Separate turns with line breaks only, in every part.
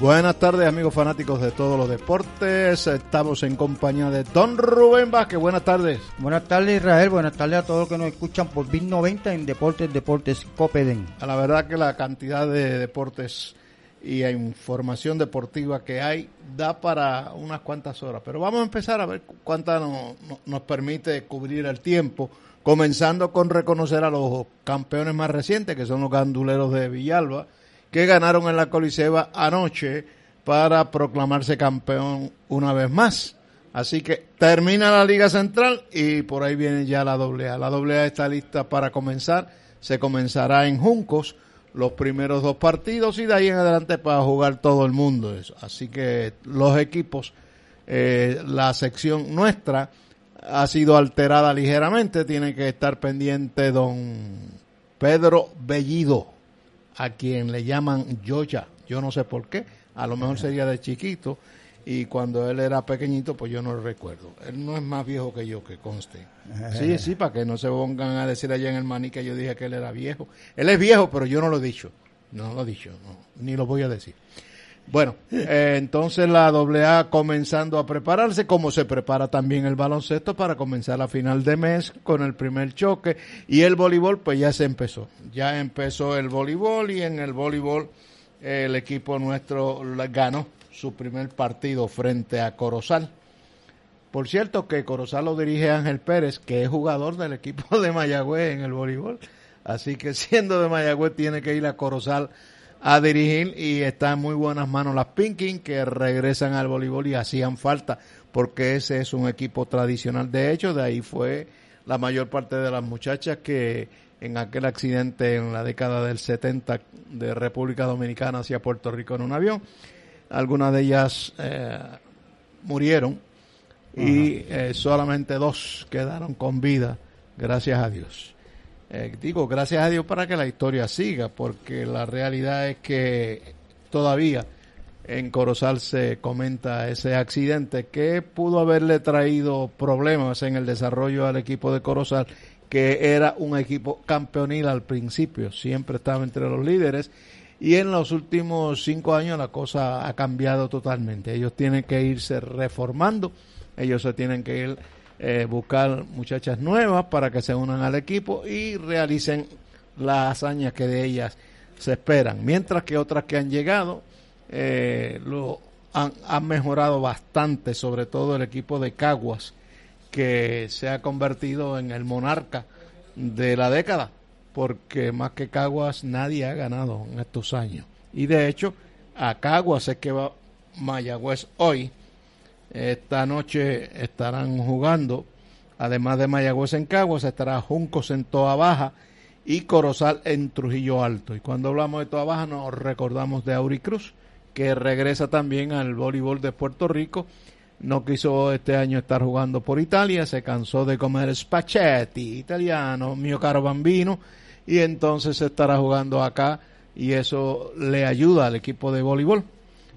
Buenas tardes amigos fanáticos de todos los deportes. Estamos en compañía de Don Rubén Vázquez. Buenas tardes.
Buenas tardes Israel, buenas tardes a todos los que nos escuchan por BIN 90 en Deportes Deportes Copeden.
A la verdad que la cantidad de deportes y información deportiva que hay da para unas cuantas horas. Pero vamos a empezar a ver cuánta nos permite cubrir el tiempo. Comenzando con reconocer a los campeones más recientes, que son los ganduleros de Villalba que ganaron en la Coliseba anoche para proclamarse campeón una vez más. Así que termina la Liga Central y por ahí viene ya la AA. La AA está lista para comenzar. Se comenzará en Juncos los primeros dos partidos y de ahí en adelante para jugar todo el mundo. Eso. Así que los equipos, eh, la sección nuestra ha sido alterada ligeramente. Tiene que estar pendiente don Pedro Bellido a quien le llaman Yoya. Yo no sé por qué. A lo mejor sería de chiquito y cuando él era pequeñito, pues yo no lo recuerdo. Él no es más viejo que yo, que conste. Sí, sí, para que no se pongan a decir allá en el maní que yo dije que él era viejo. Él es viejo, pero yo no lo he dicho. No lo he dicho, ni lo voy a decir. Bueno, eh, entonces la AA comenzando a prepararse, como se prepara también el baloncesto para comenzar a final de mes con el primer choque. Y el voleibol, pues ya se empezó. Ya empezó el voleibol y en el voleibol el equipo nuestro ganó su primer partido frente a Corozal. Por cierto que Corozal lo dirige Ángel Pérez, que es jugador del equipo de Mayagüez en el voleibol. Así que siendo de Mayagüez tiene que ir a Corozal a dirigir y está en muy buenas manos las Pinkin que regresan al voleibol y hacían falta porque ese es un equipo tradicional. De hecho, de ahí fue la mayor parte de las muchachas que en aquel accidente en la década del 70 de República Dominicana hacia Puerto Rico en un avión, algunas de ellas eh, murieron y eh, solamente dos quedaron con vida, gracias a Dios. Eh, digo, gracias a Dios para que la historia siga, porque la realidad es que todavía en Corozal se comenta ese accidente que pudo haberle traído problemas en el desarrollo al equipo de Corozal, que era un equipo campeonil al principio, siempre estaba entre los líderes y en los últimos cinco años la cosa ha cambiado totalmente. Ellos tienen que irse reformando, ellos se tienen que ir eh, buscar muchachas nuevas para que se unan al equipo y realicen las hazañas que de ellas se esperan. Mientras que otras que han llegado eh, lo han, han, mejorado bastante, sobre todo el equipo de Caguas, que se ha convertido en el monarca de la década, porque más que Caguas nadie ha ganado en estos años. Y de hecho, a Caguas es que va Mayagüez hoy esta noche estarán jugando, además de Mayagüez en Caguas, estará Juncos en Toa Baja y Corozal en Trujillo Alto. Y cuando hablamos de Toa Baja nos recordamos de Auricruz, que regresa también al voleibol de Puerto Rico. No quiso este año estar jugando por Italia, se cansó de comer spaghetti italiano, mio caro bambino, y entonces estará jugando acá y eso le ayuda al equipo de voleibol.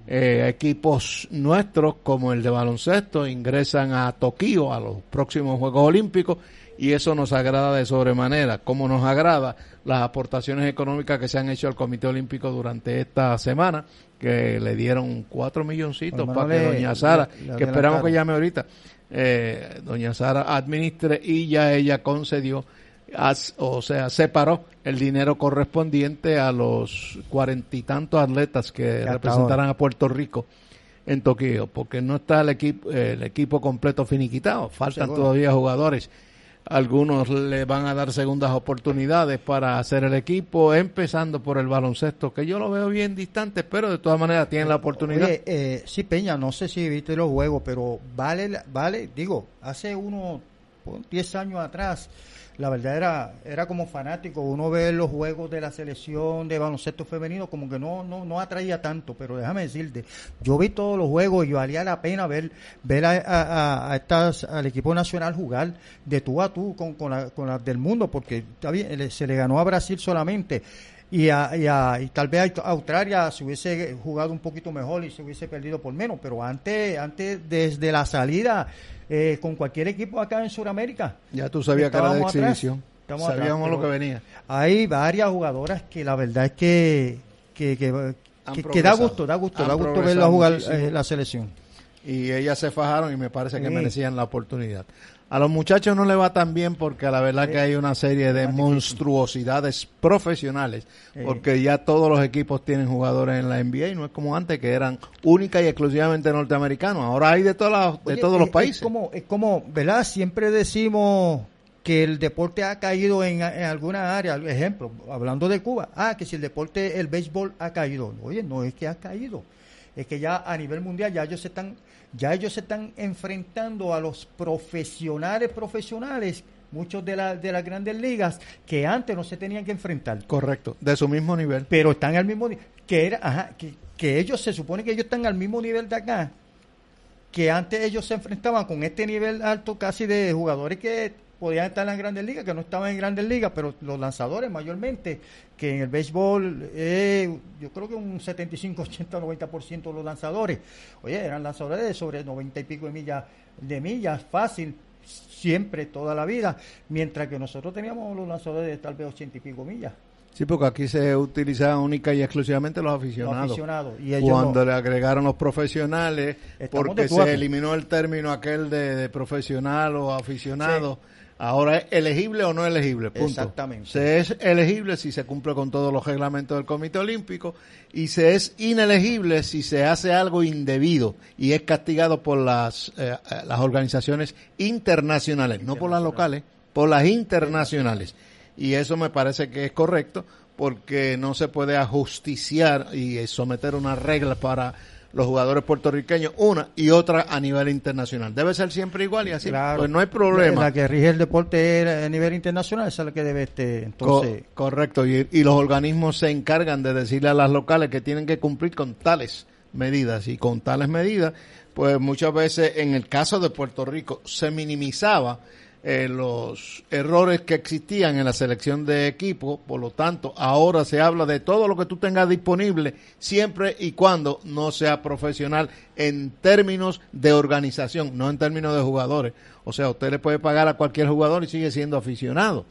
Eh, equipos nuestros como el de baloncesto ingresan a Tokio a los próximos Juegos Olímpicos y eso nos agrada de sobremanera, como nos agrada las aportaciones económicas que se han hecho al Comité Olímpico durante esta semana, que le dieron cuatro milloncitos para que doña Sara, que esperamos que llame ahorita, eh, doña Sara administre y ya ella concedió o sea, separó el dinero correspondiente a los cuarenta y tantos atletas que representarán a Puerto Rico en Tokio, porque no está el equipo, el equipo completo finiquitado, faltan todavía jugadores. Algunos le van a dar segundas oportunidades para hacer el equipo, empezando por el baloncesto, que yo lo veo bien distante, pero de todas maneras tienen la oportunidad.
eh, sí, Peña, no sé si viste los juegos, pero vale, vale, digo, hace uno 10 años atrás, la verdad era, era como fanático, uno ve los juegos de la selección de baloncesto femenino como que no, no, no atraía tanto, pero déjame decirte, yo vi todos los juegos y valía la pena ver, ver a, a, estas, al equipo nacional jugar de tú a tú con, con, con las del mundo, porque se le ganó a Brasil solamente y, a, y, tal vez Australia se hubiese jugado un poquito mejor y se hubiese perdido por menos, pero antes, antes desde la salida eh, con cualquier equipo acá en Sudamérica.
Ya tú sabías que era de exhibición. Sabíamos lo que venía.
Hay varias jugadoras que la verdad es que que, que, da gusto, da gusto, da gusto verla jugar eh, la selección.
Y ellas se fajaron y me parece que merecían la oportunidad. A los muchachos no le va tan bien porque la verdad que hay una serie de monstruosidades profesionales, porque ya todos los equipos tienen jugadores en la NBA y no es como antes que eran única y exclusivamente norteamericanos. Ahora hay de, todas de todos los países.
Es como, es como, ¿verdad? Siempre decimos que el deporte ha caído en, en alguna área, ejemplo, hablando de Cuba, ah, que si el deporte, el béisbol ha caído. Oye, no es que ha caído, es que ya a nivel mundial ya ellos se están ya ellos se están enfrentando a los profesionales profesionales muchos de, la, de las grandes ligas que antes no se tenían que enfrentar.
Correcto, de su mismo nivel.
Pero están al mismo nivel. Que, era, ajá, que, que ellos se supone que ellos están al mismo nivel de acá, que antes ellos se enfrentaban con este nivel alto casi de jugadores que podían estar en las grandes ligas, que no estaban en grandes ligas, pero los lanzadores mayormente, que en el béisbol eh, yo creo que un 75, 80, 90% de los lanzadores, oye, eran lanzadores de sobre 90 y pico de millas, de millas, fácil, siempre, toda la vida, mientras que nosotros teníamos los lanzadores de tal vez 80 y pico millas.
Sí, porque aquí se utilizaban única y exclusivamente los aficionados.
Y
Cuando le agregaron los profesionales, porque se eliminó el término aquel de, profesional o aficionado. Ahora es elegible o no elegible, punto.
Exactamente.
Se es elegible si se cumple con todos los reglamentos del Comité Olímpico y se es inelegible si se hace algo indebido y es castigado por las, eh, eh, las organizaciones internacionales, no por las locales, por las internacionales. Y eso me parece que es correcto porque no se puede ajusticiar y someter una regla para los jugadores puertorriqueños, una y otra a nivel internacional. Debe ser siempre igual y así, pues no hay problema.
La que rige el deporte a nivel internacional, esa es la que debe este, entonces.
correcto, y, y los organismos se encargan de decirle a las locales que tienen que cumplir con tales medidas y con tales medidas, pues muchas veces en el caso de Puerto Rico se minimizaba eh, los errores que existían en la selección de equipo, por lo tanto, ahora se habla de todo lo que tú tengas disponible, siempre y cuando no sea profesional en términos de organización, no en términos de jugadores. O sea, usted le puede pagar a cualquier jugador y sigue siendo aficionado.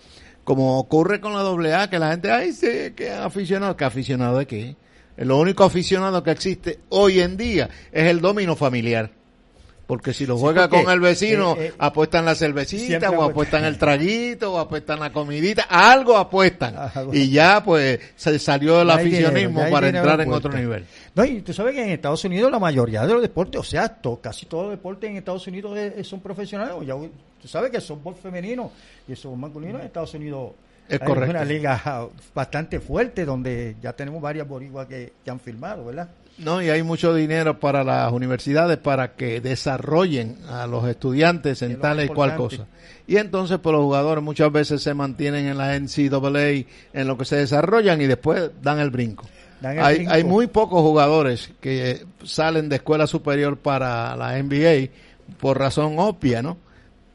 Como ocurre con la AA, que la gente, ay, sí, que aficionado, que aficionado de qué? Lo único aficionado que existe hoy en día es el domino familiar porque si lo juega con el vecino, eh, eh, apuestan la cervecita, o apuestan el traguito, o apuestan la comidita, algo apuestan. y ya pues se salió del aficionismo para entrar en otro nivel.
No, y tú sabes que en Estados Unidos la mayoría de los deportes, o sea, casi todos los deportes en Estados Unidos son profesionales. Ya, tú sabes que el softball femenino y el softball masculino en Estados Unidos
es correcto.
una liga bastante fuerte donde ya tenemos varias boricuas que, que han firmado, ¿verdad?
No, y hay mucho dinero para las universidades para que desarrollen a los estudiantes en tal y cual cosa. Y entonces, pues los jugadores muchas veces se mantienen en la NCAA, en lo que se desarrollan y después dan el brinco. hay, hay muy pocos jugadores que salen de escuela superior para la NBA por razón obvia, ¿no?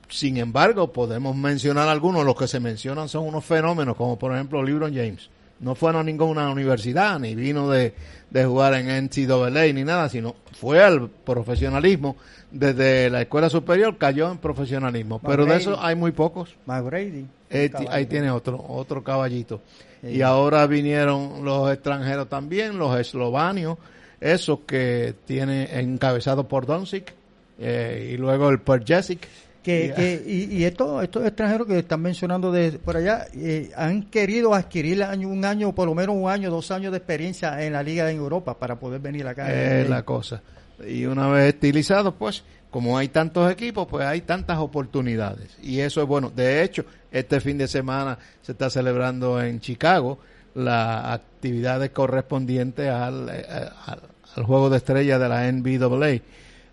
Sin embargo, podemos mencionar algunos, los que se mencionan son unos fenómenos, como por ejemplo LeBron James no fue a ninguna universidad, ni vino de, jugar en NCAA ni nada, sino fue al profesionalismo. Desde la escuela superior cayó en profesionalismo. Pero de eso hay muy pocos.
McBrady.
Eh, ahí tiene otro, otro caballito. Y ahora vinieron los extranjeros también, los eslovanios, esos que tiene encabezado por Doncic, eh, y luego el Perjesic
que, y, estos, estos extranjeros que están mencionando de por allá eh, han querido adquirir un año, por lo menos un año, dos años de experiencia en la liga en Europa para poder venir acá.
Es la cosa. Y una vez estilizados, pues, como hay tantos equipos, pues hay tantas oportunidades. Y eso es bueno. De hecho, este fin de semana se está celebrando en Chicago las actividades correspondientes al, eh, al, al juego de estrella de la NBAA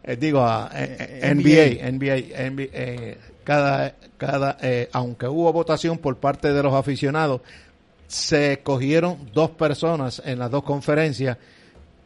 eh, digo a NBA, NBA, NBA cada, cada, eh, aunque hubo votación por parte de los aficionados, se escogieron dos personas en las dos conferencias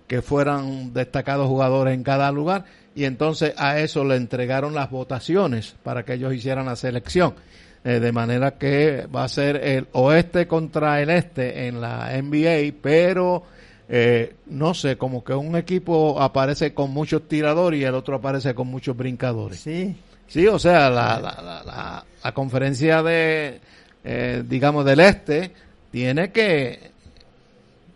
que fueran destacados jugadores en cada lugar y entonces a eso le entregaron las votaciones para que ellos hicieran la selección. Eh, de manera que va a ser el oeste contra el este en la NBA, pero eh, no sé, como que un equipo aparece con muchos tiradores y el otro aparece con muchos brincadores.
Sí.
Sí, o sea, la, la, la, la conferencia de, eh, digamos, del este tiene que,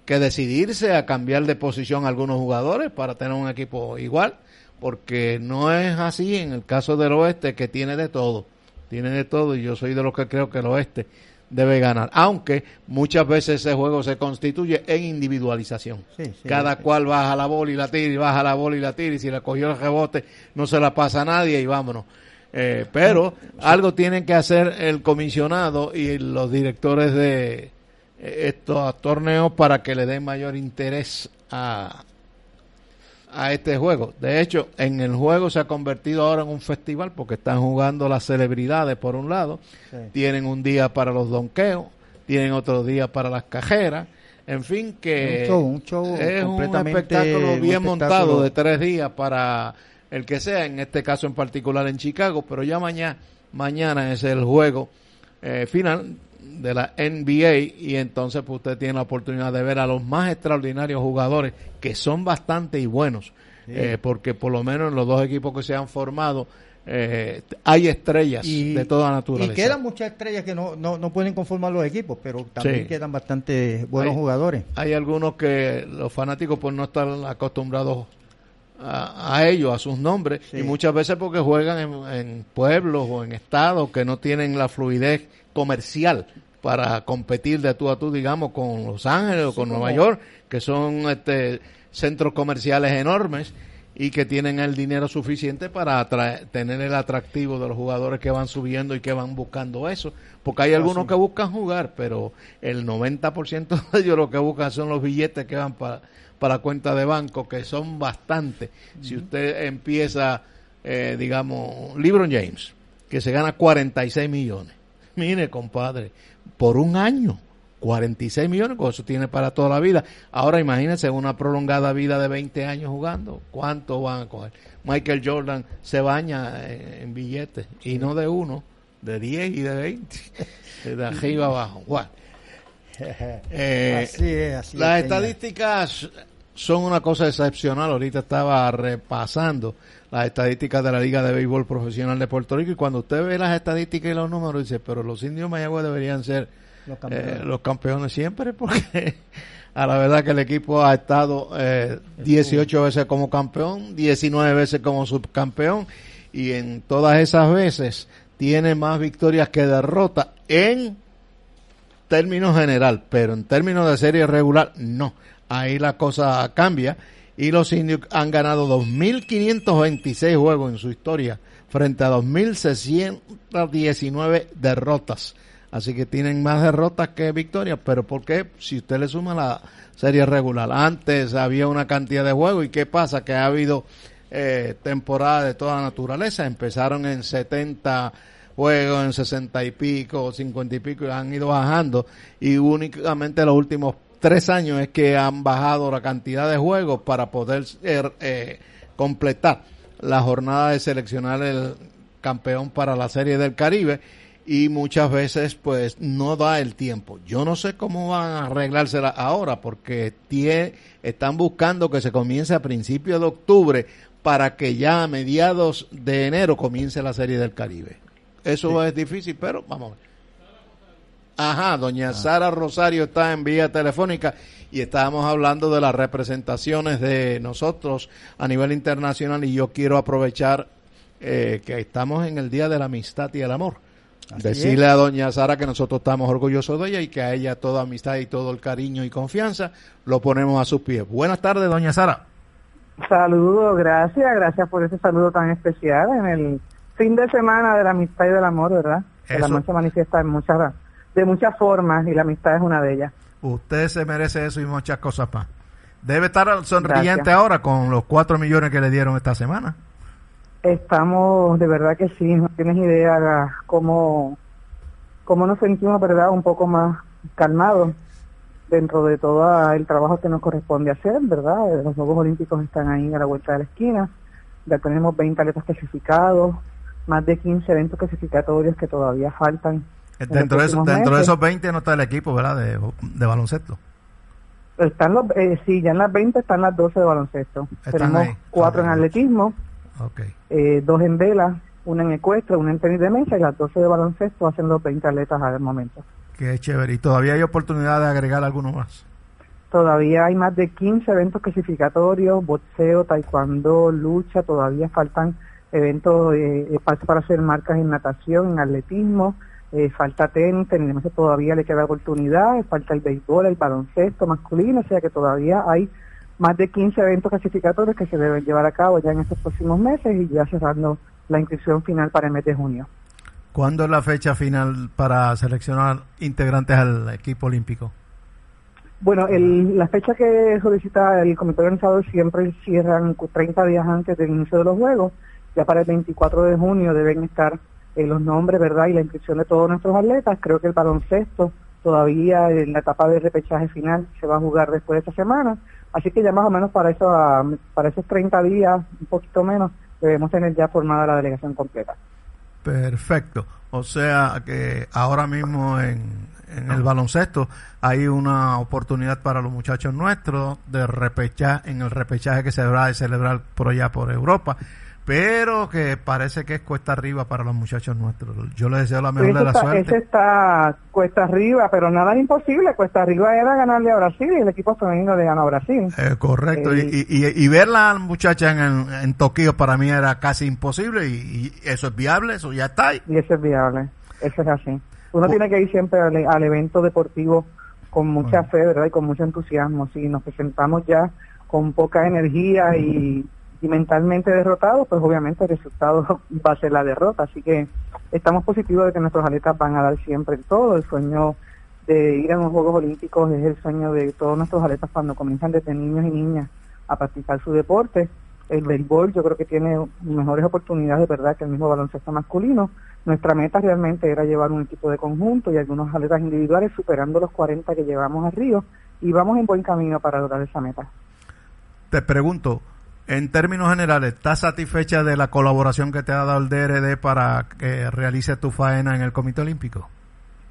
que decidirse a cambiar de posición a algunos jugadores para tener un equipo igual, porque no es así en el caso del oeste que tiene de todo, tiene de todo y yo soy de los que creo que el oeste debe ganar, aunque muchas veces ese juego se constituye en individualización.
Sí, sí,
Cada
sí.
cual baja la bola y la tira y baja la bola y la tira y si le cogió el rebote no se la pasa a nadie y vámonos. Eh, pero algo tienen que hacer el comisionado y los directores de eh, estos torneos para que le den mayor interés a, a este juego. De hecho, en el juego se ha convertido ahora en un festival porque están jugando las celebridades por un lado,
Sí.
tienen un día para los donqueos, tienen otro día para las cajeras, en fin que
Un show, un show
es un espectáculo
un
bien
espectáculo.
montado de tres días para el que sea, en este caso en particular en Chicago, pero ya mañana, mañana es el juego eh, final de la NBA y entonces pues, usted tiene la oportunidad de ver a los más extraordinarios jugadores que son bastante y buenos, eh, porque por lo menos en los dos equipos que se han formado eh, hay estrellas de toda naturaleza.
Y quedan muchas estrellas que no, no, no pueden conformar los equipos, pero también
Sí.
quedan bastante buenos
Hay-
jugadores.
Hay algunos que los fanáticos pues no están acostumbrados a, a ellos, a sus nombres,
Sí.
y muchas veces porque juegan en, en pueblos o en estados que no tienen la fluidez comercial para competir de tú a tú, digamos, con Los Ángeles o con Nueva York, que son este, centros comerciales enormes y que tienen el dinero suficiente para tener el atractivo de los jugadores que van subiendo y que van buscando eso. Porque hay algunos que buscan jugar, pero el 90% de ellos lo que buscan son los billetes que van para para cuenta de banco, que son bastantes. Si usted empieza, eh, digamos, LeBron James, que se gana 46 millones. Mire, compadre, por un año, 46 millones, con eso tiene para toda la vida. Ahora imagínense una prolongada vida de 20 años jugando, ¿cuánto van a coger? Michael Jordan se baña en, en billetes, y no de uno, de 10 y de 20, de arriba abajo. Bueno, eh,
así es, así
las
es,
estadísticas son una cosa excepcional. Ahorita estaba repasando las estadísticas de la Liga de Béisbol Profesional de Puerto Rico y cuando usted ve las estadísticas y los números dice, pero los indios de Mayagüez deberían ser
Los
eh,
campeones.
los campeones siempre porque a la verdad que el equipo ha estado eh, 18 veces como campeón, 19 veces como subcampeón y en todas esas veces tiene más victorias que derrotas en términos general, pero en términos de serie regular, no. Ahí la cosa cambia y los indios han ganado 2.526 juegos en su historia frente a 2.619 derrotas. Así que tienen más derrotas que victorias, pero ¿por qué? Si usted le suma la serie regular. Antes había una cantidad de juegos y ¿qué pasa? Que ha habido eh, temporadas de toda naturaleza. Empezaron en 70 juegos, en 60 y pico, 50 y pico, y han ido bajando. Y únicamente los últimos tres años es que han bajado la cantidad de juegos para poder eh, eh, completar la jornada de seleccionar el campeón para la Serie del Caribe y muchas veces pues no da el tiempo. Yo no sé cómo van a arreglársela ahora porque tie- están buscando que se comience a principios de octubre para que ya a mediados de enero comience la Serie del Caribe. Eso es difícil, pero vamos a ver. Ajá, doña Sara Rosario está en vía telefónica y estábamos hablando de las representaciones de nosotros a nivel internacional y yo quiero aprovechar eh, que estamos en el Día de la Amistad y el Amor.
Así
Decirle
es.
a doña Sara que nosotros estamos orgullosos de ella y que a ella toda amistad y todo el cariño y confianza lo ponemos a sus pies. Buenas tardes, doña Sara.
Saludos, gracias, gracias por ese saludo tan especial en el fin de semana de la amistad y del amor, ¿verdad? El amor se manifiesta en muchas, de muchas formas y la amistad es una de ellas.
Usted se merece eso y muchas cosas más. Debe estar sonriente
Gracias.
ahora con los cuatro millones que le dieron esta semana.
Estamos, de verdad que sí, no tienes idea cómo, cómo nos sentimos, ¿verdad? Un poco más calmados dentro de todo el trabajo que nos corresponde hacer, ¿verdad? Los Juegos Olímpicos están ahí a la vuelta de la esquina, ya tenemos 20 atletas clasificados, más de 15 eventos clasificatorios que todavía faltan.
Dentro, de, dentro de esos 20 no está el equipo, ¿verdad? De, de baloncesto.
Están los, eh, sí, ya en las 20 están las 12 de baloncesto. Tenemos cuatro en atletismo, eh, dos en vela, una en ecuestre, una en tenis de mesa y las 12 de baloncesto hacen los 20 atletas al momento.
Qué chévere. ¿Y todavía hay oportunidad de agregar alguno más?
Todavía hay más de 15 eventos clasificatorios, boxeo, taekwondo, lucha, todavía faltan eventos eh, para hacer marcas en natación, en atletismo, eh, falta tenis, tenemos todavía le queda oportunidad, falta el béisbol, el baloncesto masculino, o sea que todavía hay más de 15 eventos clasificatorios que se deben llevar a cabo ya en estos próximos meses y ya cerrando la inscripción final para el mes de junio.
¿Cuándo es la fecha final para seleccionar integrantes al equipo olímpico?
Bueno, el, la fecha que solicita el comité organizador siempre cierran 30 días antes del inicio de los Juegos. Ya para el 24 de junio deben estar eh, los nombres, ¿verdad? Y la inscripción de todos nuestros atletas. Creo que el baloncesto todavía en la etapa de repechaje final se va a jugar después de esta semana. Así que ya más o menos para, eso, para esos 30 días, un poquito menos, debemos tener ya formada la delegación completa.
Perfecto. O sea que ahora mismo en, en el baloncesto hay una oportunidad para los muchachos nuestros de repechar en el repechaje que se va a celebrar por allá por Europa pero que parece que es cuesta arriba para los muchachos nuestros. Yo les deseo la mejor de la suerte.
Ese está cuesta arriba, pero nada imposible. Cuesta arriba era ganarle a Brasil y el equipo femenino le ganó a Brasil.
Eh, correcto, y, y, y, ver la muchacha en, en Tokio para mí era casi imposible y, eso es viable, eso ya está.
Y eso es viable, eso es así. Uno tiene que ir siempre al, evento deportivo con mucha fe, ¿verdad? Y con mucho entusiasmo. Si nos presentamos ya con poca energía y y mentalmente derrotado, pues obviamente el resultado va a ser la derrota. Así que estamos positivos de que nuestros atletas van a dar siempre todo. El sueño de ir a los Juegos Olímpicos es el sueño de todos nuestros atletas cuando comienzan desde niños y niñas a practicar su deporte. El béisbol yo creo que tiene mejores oportunidades, ¿verdad?, que el mismo baloncesto masculino. Nuestra meta realmente era llevar un equipo de conjunto y algunos atletas individuales superando los 40 que llevamos a Río y vamos en buen camino para lograr esa meta.
Te pregunto, en términos generales, ¿estás satisfecha de la colaboración que te ha dado el DRD para que realice tu faena en el Comité Olímpico?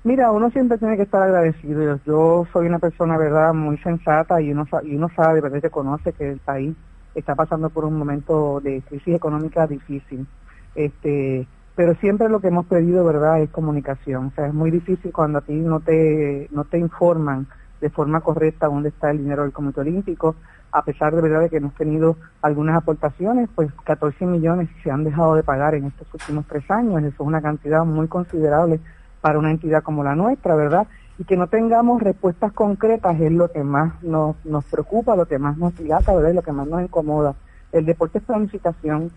Mira, uno siempre tiene que estar agradecido. Yo soy una persona, verdad, muy sensata y uno, y uno sabe, verdad, que conoce que el país está pasando por un momento de crisis económica difícil. Este, pero siempre lo que hemos pedido, verdad, es comunicación. O sea, es muy difícil cuando a ti no te, no te informan de forma correcta dónde está el dinero del Comité Olímpico a pesar de verdad de que hemos tenido algunas aportaciones, pues 14 millones se han dejado de pagar en estos últimos tres años, eso es una cantidad muy considerable para una entidad como la nuestra, ¿verdad? Y que no tengamos respuestas concretas es lo que más nos, nos preocupa, lo que más nos dilata, ¿verdad? Lo que más nos incomoda. El deporte es planificación.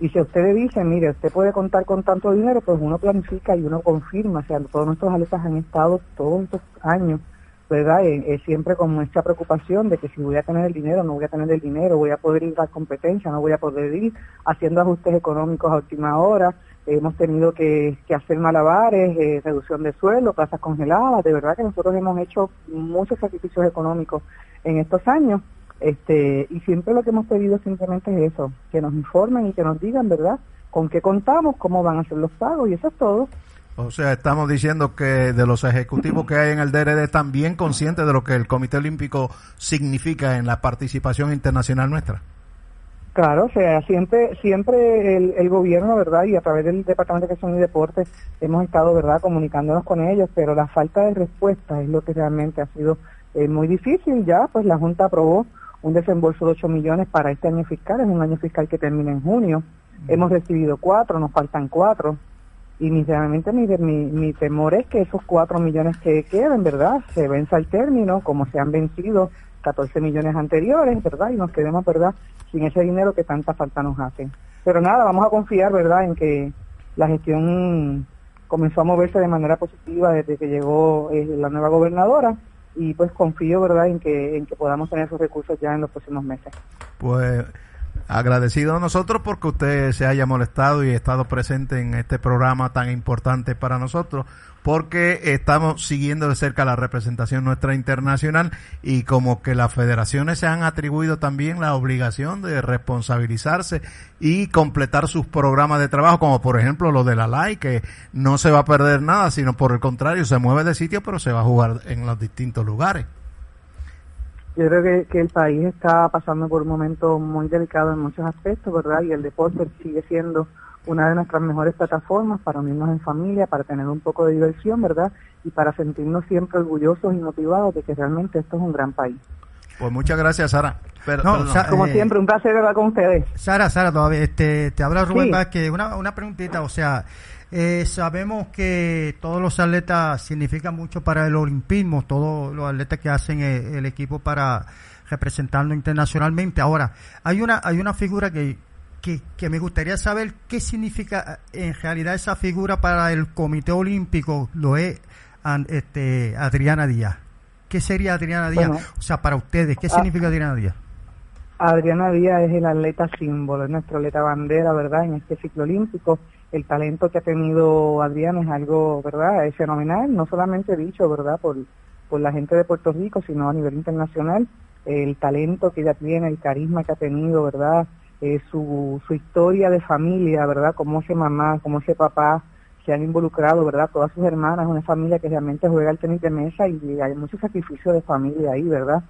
Y si usted dice, mire, usted puede contar con tanto dinero, pues uno planifica y uno confirma. O sea, todos nuestros atletas han estado todos estos años ¿verdad? Eh, siempre con mucha preocupación de que si voy a tener el dinero, no voy a tener el dinero, voy a poder ir a competencia, no voy a poder ir haciendo ajustes económicos a última hora. hemos tenido que, hacer malabares, eh, reducción de suelo, plazas congeladas. De verdad que nosotros hemos hecho muchos sacrificios económicos en estos años. Este, y siempre lo que hemos pedido simplemente es eso, que nos informen y que nos digan, ¿verdad?, con qué contamos, cómo van a ser los pagos, y eso es todo.
O sea, estamos diciendo que de los ejecutivos que hay en el DRD están bien conscientes de lo que el Comité Olímpico significa en la participación internacional nuestra.
Claro, o sea, siempre siempre el, gobierno, ¿verdad? Y a través del Departamento de Educación y Deportes hemos estado, ¿verdad?, comunicándonos con ellos, pero la falta de respuesta es lo que realmente ha sido eh, muy difícil. Ya, pues la Junta aprobó un desembolso de 8 millones para este año fiscal, es un año fiscal que termina en junio. Hemos recibido cuatro, nos faltan cuatro y mi, mi, mi, temor es que esos cuatro millones que queden, ¿verdad? Se venza el término, como se han vencido 14 millones anteriores, ¿verdad? Y nos quedemos, ¿verdad? Sin ese dinero que tanta falta nos hace. Pero nada, vamos a confiar, ¿verdad? En que la gestión comenzó a moverse de manera positiva desde que llegó eh, la nueva gobernadora y pues confío, ¿verdad? En que, en que podamos tener esos recursos ya en los próximos meses.
Pues Agradecido a nosotros porque usted se haya molestado y estado presente en este programa tan importante para nosotros, porque estamos siguiendo de cerca la representación nuestra internacional y como que las federaciones se han atribuido también la obligación de responsabilizarse y completar sus programas de trabajo, como por ejemplo lo de la LAI, que no se va a perder nada, sino por el contrario, se mueve de sitio, pero se va a jugar en los distintos lugares.
Yo creo que, el país está pasando por un momento muy delicado en muchos aspectos, ¿verdad? Y el deporte sigue siendo una de nuestras mejores plataformas para unirnos en familia, para tener un poco de diversión, ¿verdad? Y para sentirnos siempre orgullosos y motivados de que realmente esto es un gran país.
Pues muchas gracias, Sara.
como eh, siempre, un placer hablar con ustedes.
Sara, Sara, todavía, este, te habla Rubén Vázquez. Una, una preguntita, o sea, eh, sabemos que todos los atletas significan mucho para el olimpismo, todos los atletas que hacen el, equipo para representarnos internacionalmente. Ahora, hay una, hay una figura que, que, me gustaría saber qué significa en realidad esa figura para el Comité Olímpico, lo es este, Adriana Díaz. ¿Qué sería Adriana Díaz? o sea, para ustedes, ¿qué ah, significa Adriana Díaz?
Adriana Díaz es el atleta símbolo, es nuestro atleta bandera, ¿verdad? En este ciclo olímpico el talento que ha tenido Adrián es algo, ¿verdad? Es fenomenal, no solamente dicho, ¿verdad? Por, por la gente de Puerto Rico, sino a nivel internacional. El talento que ella tiene, el carisma que ha tenido, ¿verdad? Eh, su, su historia de familia, ¿verdad? Cómo ese mamá, cómo ese papá se han involucrado, ¿verdad? Todas sus hermanas, una familia que realmente juega al tenis de mesa y hay mucho sacrificio de familia ahí, ¿verdad?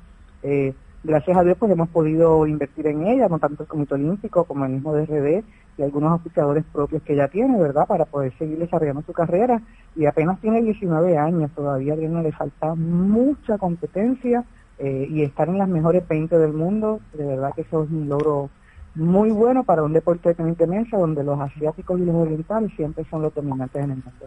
Eh, gracias a Dios pues hemos podido invertir en ella, no tanto el Comité Olímpico como el mismo DRD y algunos oficiadores propios que ella tiene, ¿verdad? Para poder seguir desarrollando su carrera y apenas tiene 19 años, todavía a no le falta mucha competencia eh, y estar en las mejores 20 del mundo, de verdad que eso es un logro muy bueno para un deporte de tenis mesa donde los asiáticos y los orientales siempre son los dominantes en el mundo.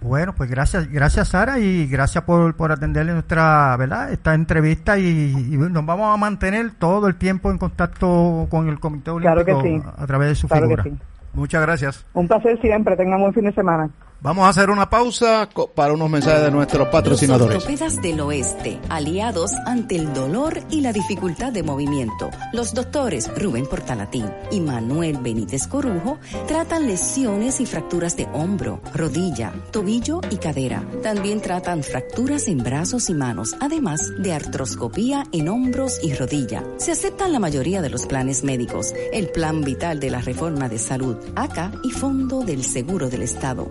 Bueno, pues gracias, gracias Sara y gracias por, por atenderle nuestra, ¿verdad? Esta entrevista y, nos vamos a mantener todo el tiempo en contacto con el Comité Olímpico a través de su figura.
Muchas gracias.
Un placer siempre, tengan buen fin de semana.
Vamos a hacer una pausa para unos mensajes de nuestros patrocinadores.
Los ortopedas del oeste, aliados ante el dolor y la dificultad de movimiento. Los doctores Rubén Portalatín y Manuel Benítez Corujo tratan lesiones y fracturas de hombro, rodilla, tobillo y cadera. También tratan fracturas en brazos y manos, además de artroscopía en hombros y rodilla. Se aceptan la mayoría de los planes médicos, el Plan Vital de la Reforma de Salud, ACA y Fondo del Seguro del Estado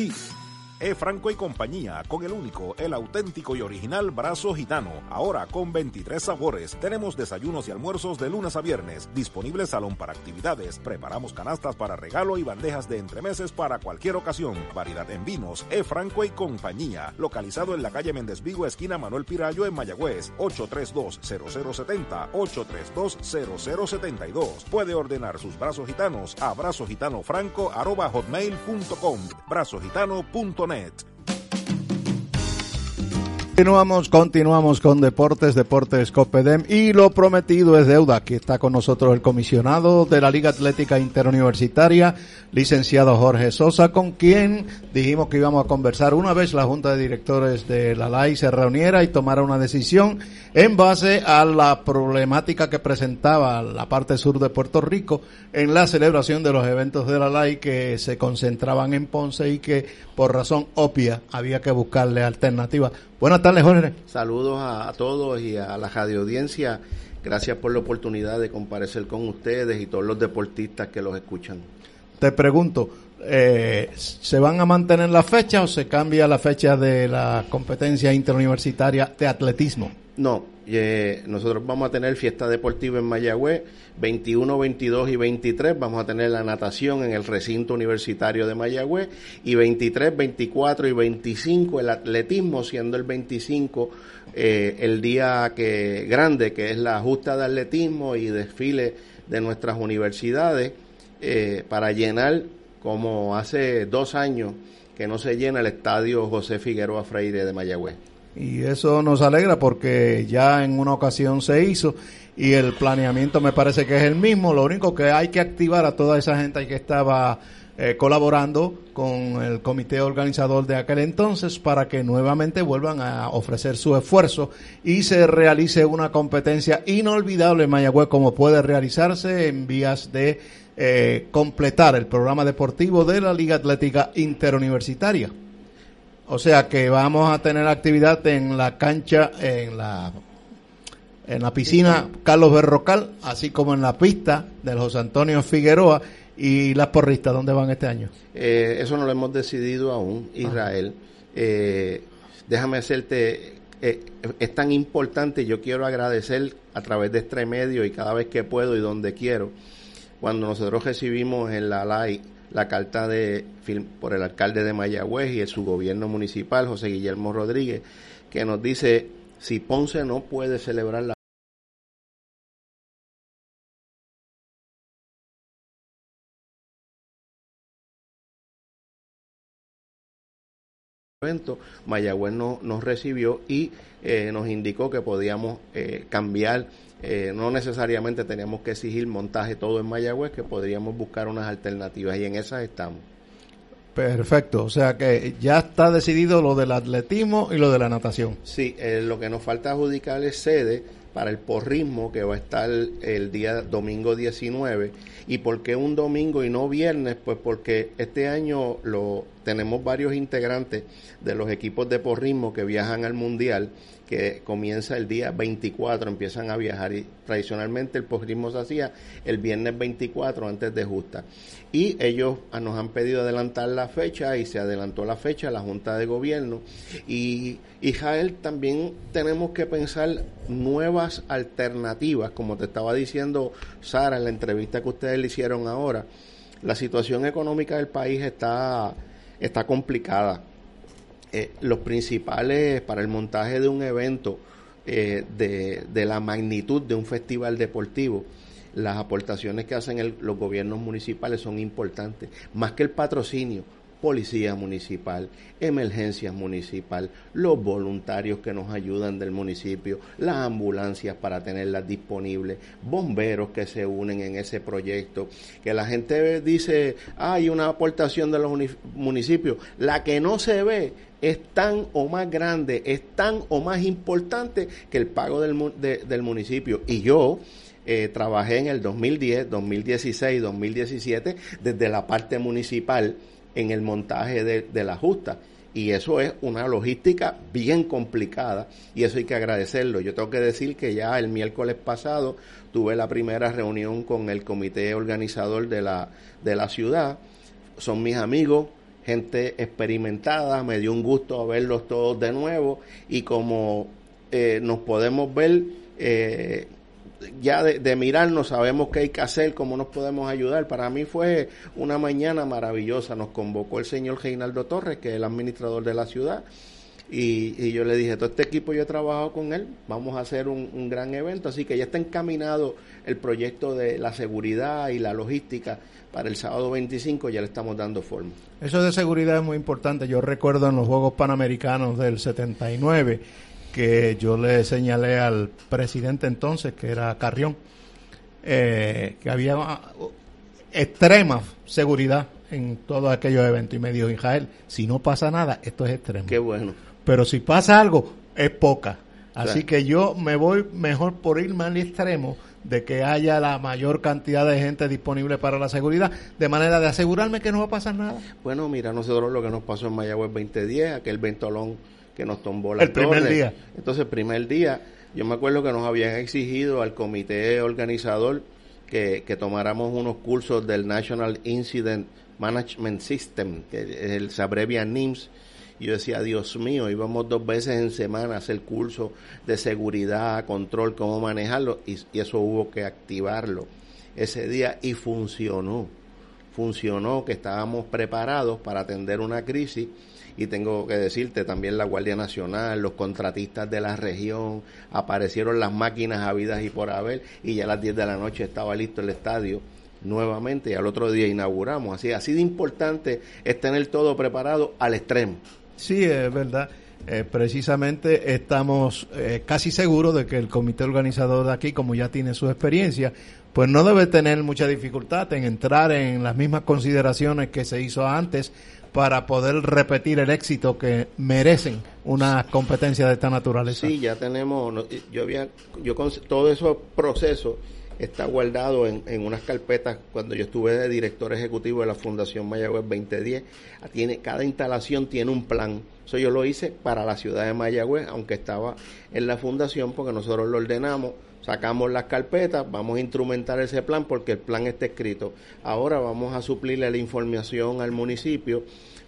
feet. E. Franco y compañía, con el único, el auténtico y original brazo gitano. Ahora con 23 sabores. Tenemos desayunos y almuerzos de lunes a viernes. Disponible salón para actividades. Preparamos canastas para regalo y bandejas de entremeses para cualquier ocasión. Variedad en vinos. E. Franco y compañía. Localizado en la calle Méndez Vigo, esquina Manuel Pirayo en Mayagüez. 832-0070. 832-0072. Puede ordenar sus brazos gitanos a brazogitanofranco.com. Brazogitano.net
Continuamos, continuamos con Deportes, Deportes Copedem y lo prometido es deuda. Aquí está con nosotros el comisionado de la Liga Atlética Interuniversitaria, licenciado Jorge Sosa, con quien dijimos que íbamos a conversar una vez la Junta de Directores de la LAI se reuniera y tomara una decisión en base a la problemática que presentaba la parte sur de Puerto Rico en la celebración de los eventos de la LAI que se concentraban en Ponce y que por razón obvia había que buscarle alternativas. Buenas tardes, Jorge.
Saludos a, todos y a la radio audiencia. Gracias por la oportunidad de comparecer con ustedes y todos los deportistas que los escuchan.
Te pregunto, eh, ¿se van a mantener las fechas o se cambia la fecha de la competencia interuniversitaria de atletismo?
No, eh, nosotros vamos a tener fiesta deportiva en Mayagüez, 21, 22 y 23 vamos a tener la natación en el recinto universitario de Mayagüez y 23, 24 y 25 el atletismo, siendo el 25 eh, el día que grande, que es la justa de atletismo y desfile de nuestras universidades eh, para llenar como hace dos años que no se llena el estadio José Figueroa Freire de Mayagüez.
Y eso nos alegra porque ya en una ocasión se hizo y el planeamiento me parece que es el mismo. Lo único que hay que activar a toda esa gente que estaba eh, colaborando con el comité organizador de aquel entonces para que nuevamente vuelvan a ofrecer su esfuerzo y se realice una competencia inolvidable en Mayagüez como puede realizarse en vías de eh, completar el programa deportivo de la Liga Atlética Interuniversitaria. O sea que vamos a tener actividad en la cancha, en la en la piscina Carlos Berrocal, así como en la pista del José Antonio Figueroa y las porristas, ¿dónde van este año?
Eh, eso no lo hemos decidido aún, Israel. Eh, déjame hacerte, eh, es tan importante, yo quiero agradecer a través de este medio y cada vez que puedo y donde quiero, cuando nosotros recibimos en la LAI la carta de por el alcalde de Mayagüez y su gobierno municipal, José Guillermo Rodríguez, que nos dice si Ponce no puede celebrar la evento, Mayagüez no, nos recibió y eh, nos indicó que podíamos eh, cambiar eh, no necesariamente teníamos que exigir montaje todo en Mayagüez, que podríamos buscar unas alternativas y en esas estamos.
Perfecto, o sea que ya está decidido lo del atletismo y lo de la natación.
Sí, lo que nos falta adjudicar es sede para el porrismo que va a estar el día domingo 19. ¿Y por qué un domingo y no viernes? Pues porque este año lo tenemos varios integrantes de los equipos de porrismo que viajan al mundial que comienza el día 24, empiezan a viajar y tradicionalmente el porrismo se hacía el viernes 24 antes de justa. Y ellos ah, nos han pedido adelantar la fecha y se adelantó la fecha la Junta de Gobierno. Y, Jael, también tenemos que pensar nuevas alternativas, como te estaba diciendo Sara en la entrevista que ustedes le hicieron ahora. La situación económica del país está, está complicada eh, los principales para el montaje de un evento eh, de, de, la magnitud de un festival deportivo, las aportaciones que hacen los gobiernos municipales son importantes, más que el patrocinio policía municipal, emergencias municipal, los voluntarios que nos ayudan del municipio, las ambulancias para tenerlas disponibles, bomberos que se unen en ese proyecto, que la gente dice, hay una aportación de los municipios, la que no se ve es tan o más grande, es tan o más importante que el pago del, del municipio. Y yo, eh, trabajé en el 2010, 2016, 2017 desde la parte municipal en el montaje de, la justa. Y eso es una logística bien complicada y eso hay que agradecerlo. Yo tengo que decir que ya el miércoles pasado tuve la primera reunión con el comité organizador de la, de la ciudad. Son mis amigos, gente experimentada, me dio un gusto verlos todos de nuevo y como eh, nos podemos ver, eh, ya de, mirarnos sabemos qué hay que hacer, cómo nos podemos ayudar. Para mí fue una mañana maravillosa. Nos convocó el señor Reinaldo Torres, que es el administrador de la ciudad. Y, yo le dije, todo este equipo yo he trabajado con él, vamos a hacer un, gran evento, así que ya está encaminado el proyecto de la seguridad y la logística para el sábado 25, ya le estamos dando forma.
Eso de seguridad es muy importante, yo recuerdo en los Juegos Panamericanos del 79, que yo le señalé al presidente entonces, que era Carrión, eh, que había uh, extrema seguridad en todos aquellos eventos. Y me dijo, Israel, si no pasa nada, esto es extremo.
Qué bueno.
Pero si pasa algo, es poca. Así que yo me voy mejor por irme al extremo de que haya la mayor cantidad de gente disponible para la seguridad, de manera de asegurarme que no va a pasar nada.
Bueno, mira, nosotros lo que nos pasó en Mayagüez 2010, aquel ventolón que nos tombó la
El primer día.
Entonces, el primer día, yo me acuerdo que nos habían exigido al comité organizador que, que tomáramos unos cursos del National Incident Management System, que él se abrevia NIMS. Y yo decía, Dios mío, íbamos dos veces en semana a hacer curso de seguridad, control, cómo manejarlo, y, y eso hubo que activarlo ese día y funcionó. Funcionó que estábamos preparados para atender una crisis y tengo que decirte también la Guardia Nacional, los contratistas de la región, aparecieron las máquinas habidas y por haber y ya a las 10 de la noche estaba listo el estadio nuevamente y al otro día inauguramos. Así, así de importante es tener todo preparado al extremo.
Sí, es verdad. Eh, precisamente estamos eh, casi seguros de que el comité organizador de aquí, como ya tiene su experiencia, pues no debe tener mucha dificultad en entrar en las mismas consideraciones que se hizo antes para poder repetir el éxito que merecen una competencia de esta naturaleza.
Sí, ya tenemos, yo había, yo con todo esos procesos está guardado en, en, unas carpetas cuando yo estuve de director ejecutivo de la Fundación Mayagüez 2010. Tiene, cada instalación tiene un plan. Eso yo lo hice para la ciudad de Mayagüez, aunque estaba en la fundación, porque nosotros lo ordenamos, sacamos las carpetas, vamos a instrumentar ese plan porque el plan está escrito. Ahora vamos a suplirle la información al municipio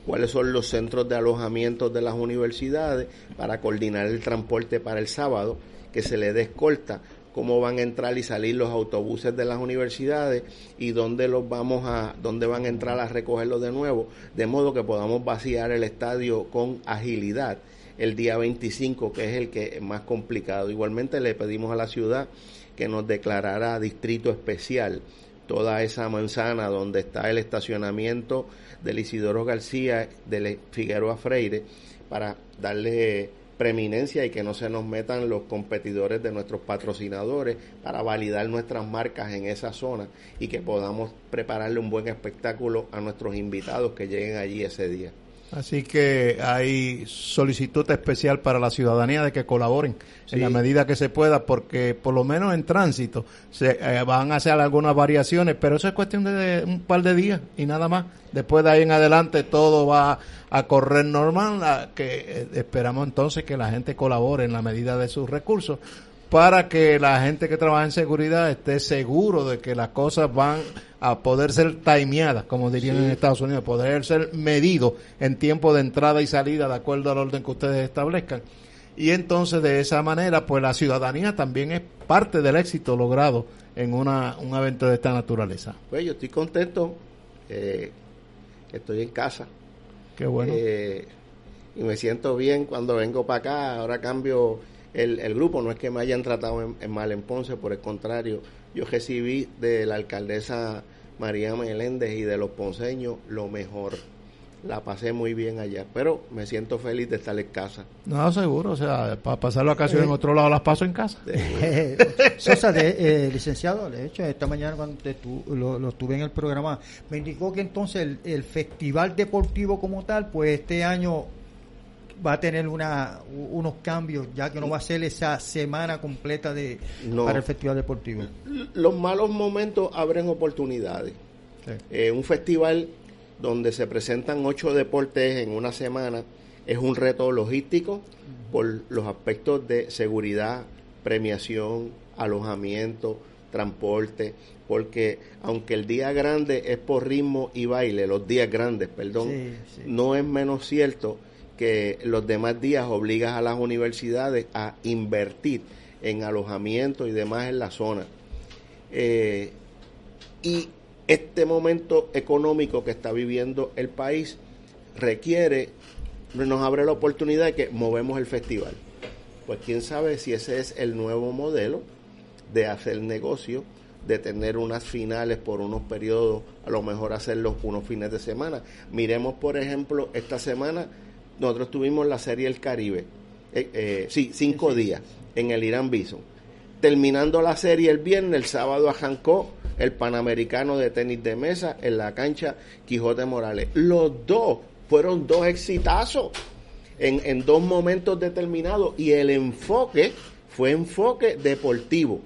cuáles son los centros de alojamiento de las universidades para coordinar el transporte para el sábado, que se le dé escolta cómo van a entrar y salir los autobuses de las universidades y dónde los vamos a dónde van a entrar a recogerlos de nuevo, de modo que podamos vaciar el estadio con agilidad el día 25, que es el que es más complicado. Igualmente le pedimos a la ciudad que nos declarara distrito especial toda esa manzana donde está el estacionamiento del Isidoro García, de Figueroa Freire, para darle preeminencia y que no se nos metan los competidores de nuestros patrocinadores para validar nuestras marcas en esa zona y que podamos prepararle un buen espectáculo a nuestros invitados que lleguen allí ese día.
Así que hay solicitud especial para la ciudadanía de que colaboren en la medida que se pueda, porque por lo menos en tránsito se eh, van a hacer algunas variaciones, pero eso es cuestión de un par de días y nada más. Después de ahí en adelante todo va a correr normal, que eh, esperamos entonces que la gente colabore en la medida de sus recursos para que la gente que trabaja en seguridad esté seguro de que las cosas van a poder ser timeadas, como dirían en Estados Unidos, poder ser medido en tiempo de entrada y salida de acuerdo al orden que ustedes establezcan. Y entonces de esa manera, pues la ciudadanía también es parte del éxito logrado en una, un evento de esta naturaleza.
Pues yo estoy contento, eh, estoy en casa.
Qué bueno.
Eh, y me siento bien cuando vengo para acá, ahora cambio el, el, grupo, no es que me hayan tratado en, mal en Ponce, por el contrario, yo recibí de la alcaldesa María Meléndez y de los ponceños lo mejor. La pasé muy bien allá, pero me siento feliz de estar en casa.
No, seguro, o sea, para pasar la ocasión en eh, otro lado las paso en casa.
Sosa, de, eh, licenciado, de hecho, esta mañana cuando lo, lo, estuve en el programa, me indicó que entonces el, el festival deportivo como tal, pues este año va a tener una, unos cambios, ya que no va a ser esa semana completa de para el Festival Deportivo.
Los malos momentos abren oportunidades. Eh, un festival donde se presentan ocho deportes en una semana es un reto logístico por los aspectos de seguridad, premiación, alojamiento, transporte, porque aunque el día grande es por ritmo y baile, los días grandes, perdón, no es menos cierto los demás días obligas a las universidades a invertir en alojamiento y demás en la zona. Eh, y este momento económico que está viviendo el país requiere, nos abre la oportunidad de que movemos el festival. Pues quién sabe si ese es el nuevo modelo de hacer negocio, de tener unas finales por unos periodos, a lo mejor hacerlos unos fines de semana. Miremos, por ejemplo, esta semana nosotros tuvimos la Serie El Caribe, eh, eh, sí, cinco días en el Irán Bison. Terminando la serie el viernes, el sábado arrancó el Panamericano de tenis de mesa en la cancha Quijote Morales. Los dos fueron dos exitazos en, en dos momentos determinados y el enfoque fue enfoque deportivo.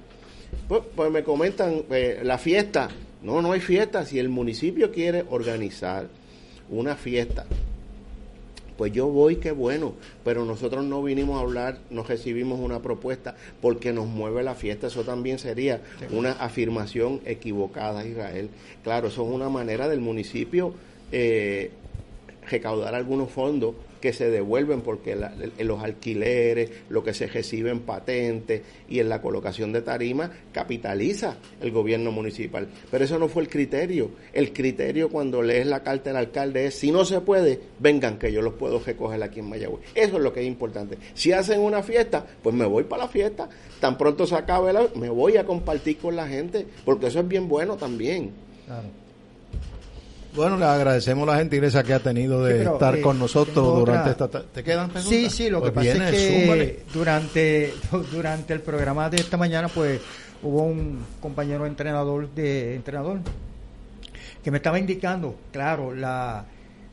Pues, pues me comentan eh, la fiesta. No, no hay fiesta. Si el municipio quiere organizar una fiesta pues yo voy, qué bueno, pero nosotros no vinimos a hablar, no recibimos una propuesta porque nos mueve la fiesta, eso también sería una afirmación equivocada, Israel. Claro, eso es una manera del municipio eh, recaudar algunos fondos que se devuelven porque en los alquileres, lo que se recibe en patentes y en la colocación de tarimas, capitaliza el gobierno municipal. Pero eso no fue el criterio. El criterio cuando lees la carta del alcalde es, si no se puede, vengan que yo los puedo recoger aquí en Mayagüez. Eso es lo que es importante. Si hacen una fiesta, pues me voy para la fiesta. Tan pronto se acabe la... me voy a compartir con la gente, porque eso es bien bueno también.
Bueno, le agradecemos la gentileza que ha tenido de estar eh, con nosotros durante esta ¿Te quedan preguntas?
Sí, sí, lo que pues pasa es que durante, durante el programa de esta mañana, pues hubo un compañero entrenador de entrenador que me estaba indicando, claro, la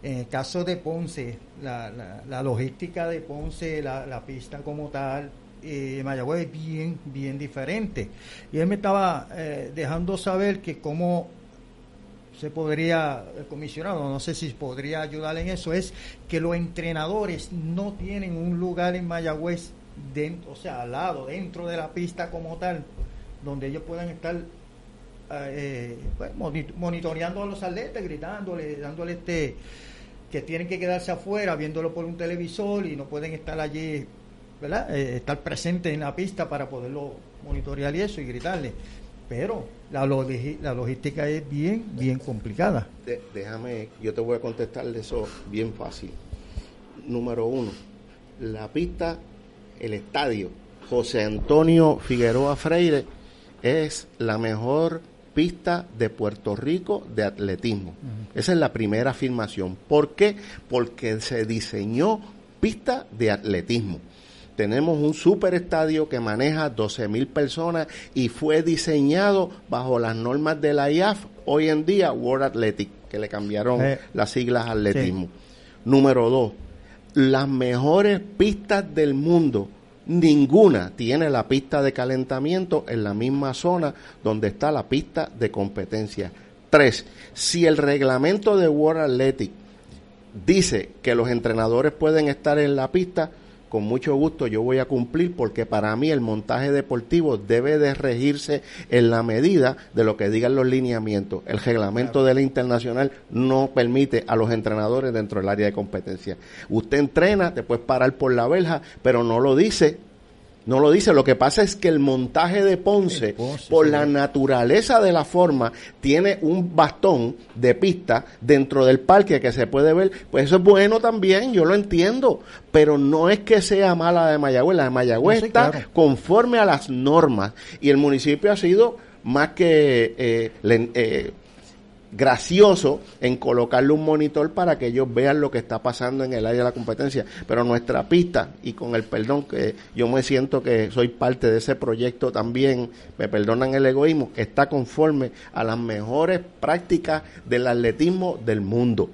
en el caso de Ponce, la, la, logística de Ponce, la, la pista como tal, eh, Mayagüez es bien, bien diferente. Y él me estaba eh, dejando saber que como se podría, el comisionado, no sé si podría ayudar en eso, es que los entrenadores no tienen un lugar en Mayagüez, dentro, o sea, al lado, dentro de la pista como tal, donde ellos puedan estar eh, pues, monitoreando a los atletas, gritándole, dándole este, que tienen que quedarse afuera, viéndolo por un televisor y no pueden estar allí, ¿verdad? Eh, estar presentes en la pista para poderlo monitorear y eso y gritarle pero la, la logística es bien, bien complicada.
déjame, yo te voy a contestar de eso bien fácil. Número uno, la pista, el estadio José Antonio Figueroa Freire es la mejor pista de Puerto Rico de atletismo. Esa es la primera afirmación. ¿Por qué? Porque se diseñó pista de atletismo. Tenemos un super estadio que maneja 12 mil personas y fue diseñado bajo las normas de la IAF, hoy en día World Athletic, que le cambiaron eh, las siglas atletismo. Número dos, las mejores pistas del mundo, ninguna tiene la pista de calentamiento en la misma zona donde está la pista de competencia. Tres, si el reglamento de World Athletic dice que los entrenadores pueden estar en la pista, con mucho gusto yo voy a cumplir porque para mí el montaje deportivo debe de regirse en la medida de lo que digan los lineamientos. El reglamento de la internacional no permite a los entrenadores dentro del área de competencia. Usted entrena, puedes parar por la verja, pero no lo dice no lo dice. Lo que pasa es que el montaje de Ponce, por la naturaleza de la forma, tiene un bastón de pista dentro del parque que se puede ver. Pues eso es bueno también, yo lo entiendo. Pero no es que sea mala de Mayagüez. La de Mayagüez está conforme a las normas. Y el municipio ha sido más que eh, eh, gracioso en colocarle un monitor para que ellos vean lo que está pasando en el área de la competencia. Pero nuestra pista, y con el perdón que yo me siento que soy parte de ese proyecto también, me perdonan el egoísmo, está conforme a las mejores prácticas del atletismo del mundo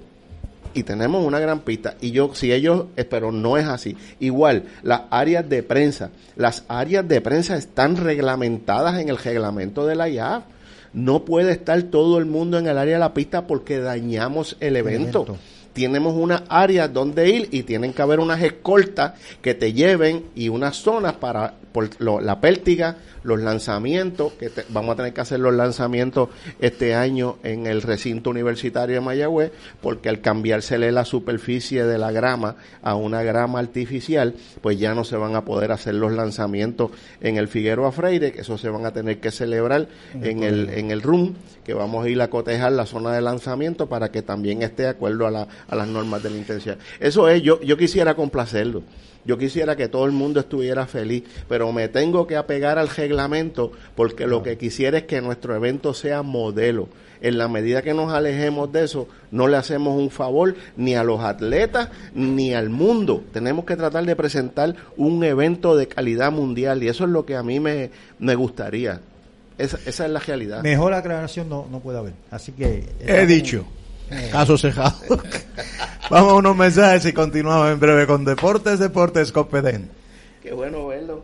y tenemos una gran pista. Y yo, si ellos, pero no es así. Igual, las áreas de prensa, las áreas de prensa están reglamentadas en el reglamento de la IAF. No puede estar todo el mundo en el área de la pista porque dañamos el evento. Tenemos una área donde ir y tienen que haber unas escoltas que te lleven y unas zonas para por la pértiga, los lanzamientos, que vamos a tener que hacer los lanzamientos este año en el recinto universitario de Mayagüez, porque al cambiársele la superficie de la grama a una grama artificial, pues ya no se van a poder hacer los lanzamientos en el Figueroa Freire, que eso se van a tener que celebrar en el, en el RUM, que vamos a ir a cotejar la zona de lanzamiento para que también esté de acuerdo a, la, a las normas de la intensidad. Eso es, yo, yo quisiera complacerlo. Yo quisiera que todo el mundo estuviera feliz, pero me tengo que apegar al reglamento porque lo que quisiera es que nuestro evento sea modelo. En la medida que nos alejemos de eso, no le hacemos un favor ni a los atletas ni al mundo. Tenemos que tratar de presentar un evento de calidad mundial y eso es lo que a mí me, me gustaría. Esa, esa es la realidad.
Mejor aclaración no, no puede haber. Así que...
He dicho. Caso cejado. Vamos a unos mensajes y continuamos en breve con Deportes, Deportes Copedén.
Qué bueno verlo.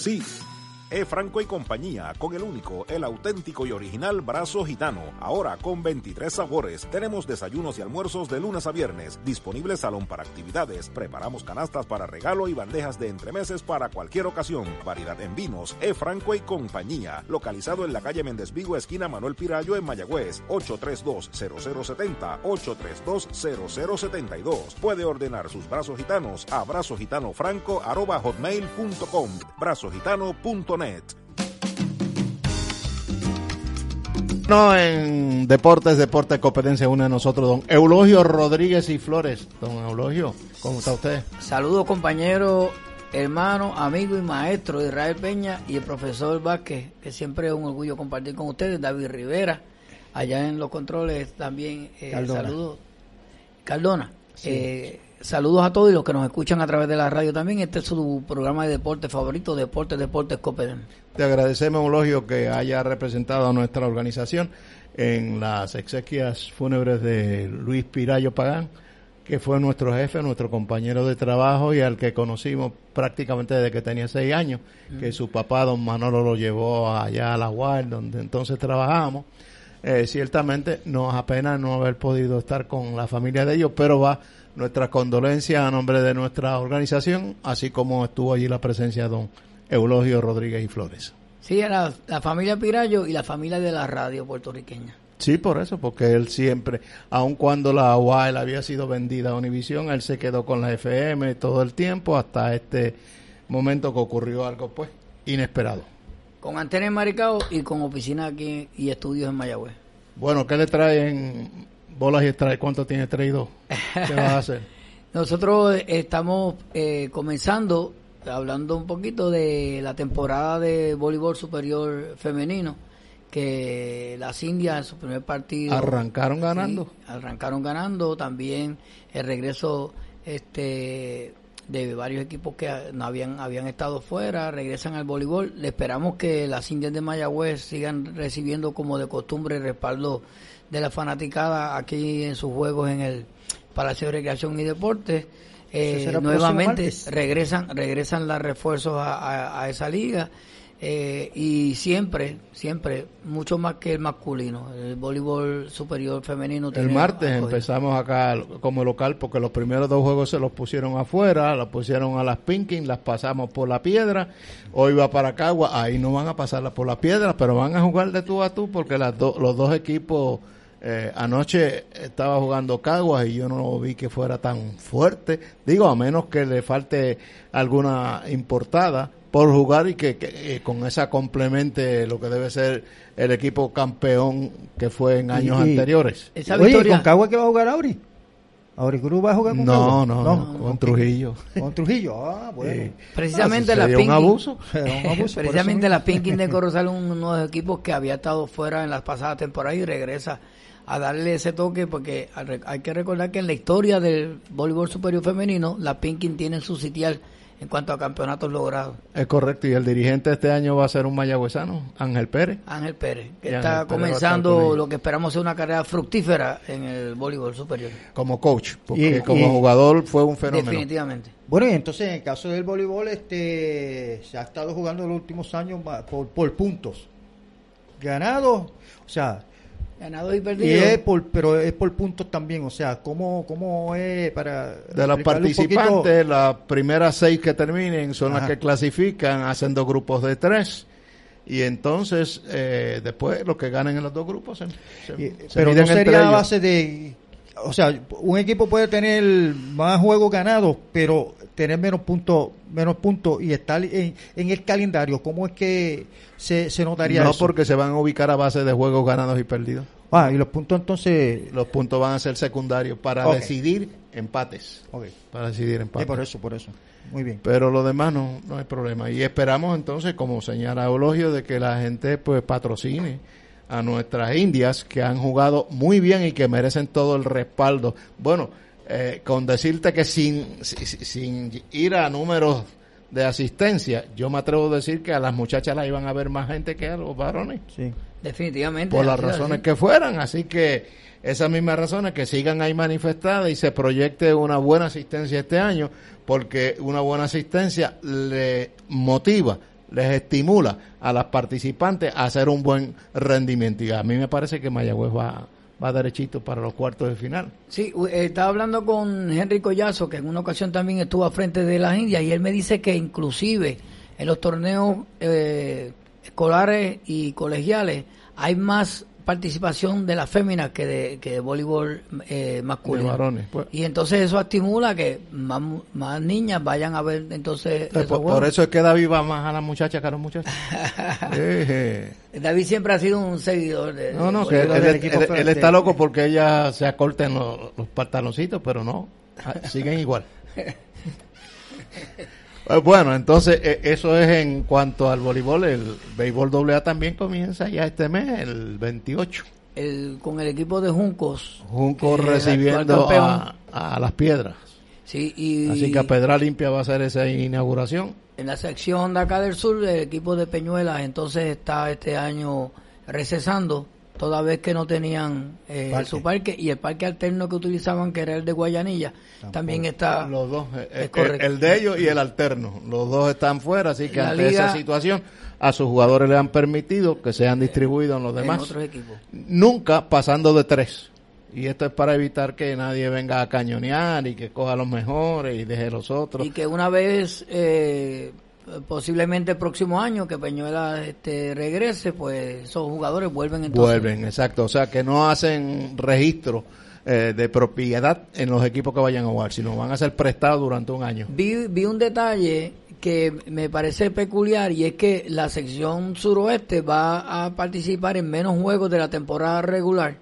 sí. E. Franco y compañía, con el único, el auténtico y original brazo gitano. Ahora con 23 sabores. Tenemos desayunos y almuerzos de lunes a viernes. Disponible salón para actividades. Preparamos canastas para regalo y bandejas de entremeses para cualquier ocasión. Variedad en vinos. E. Franco y compañía. Localizado en la calle Méndez Vigo, esquina Manuel Pirayo en Mayagüez. 832-0070. 832-0072. Puede ordenar sus brazos gitanos a brazogitanofranco.hotmail.com. Brazogitano.net
no, en Deportes, Deportes Competencia une a nosotros don Eulogio Rodríguez y Flores. Don Eulogio, ¿cómo está usted?
Saludos compañero, hermano, amigo y maestro Israel Peña y el profesor Vázquez, que siempre es un orgullo compartir con ustedes, David Rivera, allá en los controles también. Eh, saludos. Cardona. Eh, saludos a todos y los que nos escuchan a través de la radio también. Este es su programa de deporte favorito, Deportes, Deportes Copedem.
Te agradecemos, Eulogio, que haya representado a nuestra organización en las exequias fúnebres de Luis Pirayo Pagán, que fue nuestro jefe, nuestro compañero de trabajo y al que conocimos prácticamente desde que tenía seis años, que su papá, don Manolo, lo llevó allá a la UAR, donde entonces trabajábamos. Eh, ciertamente nos apena no haber podido estar con la familia de ellos, pero va nuestra condolencia a nombre de nuestra organización, así como estuvo allí la presencia de don Eulogio Rodríguez y Flores.
Sí, la familia Pirayo y la familia de la radio puertorriqueña.
Sí, por eso, porque él siempre, aun cuando la UAL había sido vendida a Univisión, él se quedó con la FM todo el tiempo hasta este momento que ocurrió algo, pues, inesperado.
Con antena en Maricao y con oficina aquí y estudios en Mayagüez.
Bueno, ¿qué le traen bolas y strike? ¿Cuánto tiene traído? ¿Qué vas a hacer?
Nosotros estamos eh, comenzando, hablando un poquito de la temporada de voleibol superior femenino, que las Indias en su primer partido...
¿Arrancaron ganando?
arrancaron ganando, también el regreso este de varios equipos que no habían habían estado fuera, regresan al voleibol. Le esperamos que las Indias de Mayagüez sigan recibiendo como de costumbre el respaldo de la fanaticada aquí en sus juegos en el Palacio de Recreación y Deportes. Eh, nuevamente regresan regresan los refuerzos a, a esa liga eh, y siempre, siempre, mucho más que el masculino, el voleibol superior femenino.
El martes empezamos acá como local porque los primeros dos juegos se los pusieron afuera, los pusieron a las Pinkin, las pasamos por la piedra, hoy va para Cagua, ahí no van a pasarlas por la piedra, pero van a jugar de tú a tú porque las los dos equipos... Eh, anoche estaba jugando Caguas y yo no vi que fuera tan fuerte. Digo, a menos que le falte alguna importada, por jugar y que, eh, con esa complemente lo que debe ser el equipo campeón que fue en años anteriores.
Esa victoria... ¿con Cagua que va a jugar Auri? ¿Auri Cruz va a jugar con
no, No, no, con Trujillo.
Con Trujillo, ah, bueno.
Precisamente la Pinkin, un abuso. precisamente la Pinkin de Corozal, uno de los equipos que había estado fuera en las pasadas temporadas y regresa a darle ese toque porque hay que recordar que en la historia del voleibol superior femenino, la Pinkin tiene su sitial en cuanto a campeonatos logrados.
Es correcto, y el dirigente este año va a ser un mayagüezano, Ángel Pérez.
Ángel Pérez, que
Y
está
Ángel
comenzando lo que esperamos ser una carrera fructífera en el voleibol superior.
Como coach, porque
Y-
como
y-
jugador fue un fenómeno.
Definitivamente.
Bueno, y entonces en el caso del voleibol, este, se ha estado jugando en los últimos años por, por puntos. Ganados, o sea,
Ganado y
y
perdido.
es por, pero es por puntos también, o sea, ¿cómo, cómo es para...
De los participantes, las primeras seis que terminen son las que clasifican, hacen dos grupos de tres. Y entonces, eh, después, los que ganen en los dos grupos se, se-
Y-
se
pero
miden
no sería a base de... O sea, un equipo puede tener más juegos ganados, pero tener menos puntos menos puntos y estar en, en el calendario. ¿Cómo es que se, se notaría
No,
eso?
porque se van a ubicar a base de juegos ganados y perdidos.
Ah, y los puntos entonces...
Los puntos van a ser secundarios para decidir empates.
Ok.
Para decidir empates.
por eso, por eso. Muy bien.
Pero lo demás no, no hay problema. Y esperamos entonces, como señala Eulogio, de que la gente pues patrocine a nuestras indias que han jugado muy bien y que merecen todo el respaldo. Bueno, eh, con decirte que sin, si- si- sin ir a números de asistencia, yo me atrevo a decir que a las muchachas las iban a ver más gente que a los varones
Sí.
Definitivamente.
por las razones
así.
que fueran. Así que esas mismas razones que sigan ahí manifestadas y se proyecte una buena asistencia este año, porque una buena asistencia le motiva, les estimula a las participantes a hacer un buen rendimiento. Y a mí me parece que Mayagüez va, va derechito para los cuartos de final.
Sí, eh, estaba hablando con Henry Collazo, que en una ocasión también estuvo a frente de las Indias, y él me dice que inclusive en los torneos eh, escolares y colegiales hay más participación de las féminas que de, que de voleibol eh, masculino.
De varones, pues.
Y entonces eso estimula que más, más niñas vayan a ver entonces esos
por, por eso es que David va más a las muchachas que a los muchachos. Eh,
David siempre ha sido un seguidor de...
No, no, que él,
voleibol.
del
él-
equipo
él- él
frente.
está loco porque ella se acorten los, los pantaloncitos, pero no, ah, siguen igual. Eh, Bueno, entonces eh, eso es en cuanto al voleibol. El béisbol AA también comienza ya este mes, el 28.
El- con el equipo de Juncos.
Junco
que es el
recibiendo a, las piedras.
Sí, y
Así que a Pedra Limpia va a hacer esa inauguración.
en la sección de acá del sur, el equipo de Peñuelas entonces está este año recesando, toda vez que no tenían eh,
Parque.
su parque y el parque alterno que utilizaban, que era el de Guayanilla, también está...
Los dos, eh,
Es
eh,
correcto.
el de ellos y el alterno. Los dos están fuera, así que
La
ante
liga-
esa situación a sus jugadores le han permitido que sean distribuidos en los
en
demás.
otros equipos.
nunca pasando de tres. Y esto es para evitar que nadie venga a cañonear y que coja los mejores y deje los otros.
Y que una vez, eh, posiblemente el próximo año, que Peñuelas este, regrese, pues esos jugadores vuelven entonces.
Vuelven, exacto. O sea, que no hacen registro eh, de propiedad en los equipos que vayan a jugar, sino van a ser prestados durante un año.
Vi, vi un detalle que me parece peculiar y es que la sección suroeste va a participar en menos juegos de la temporada regular,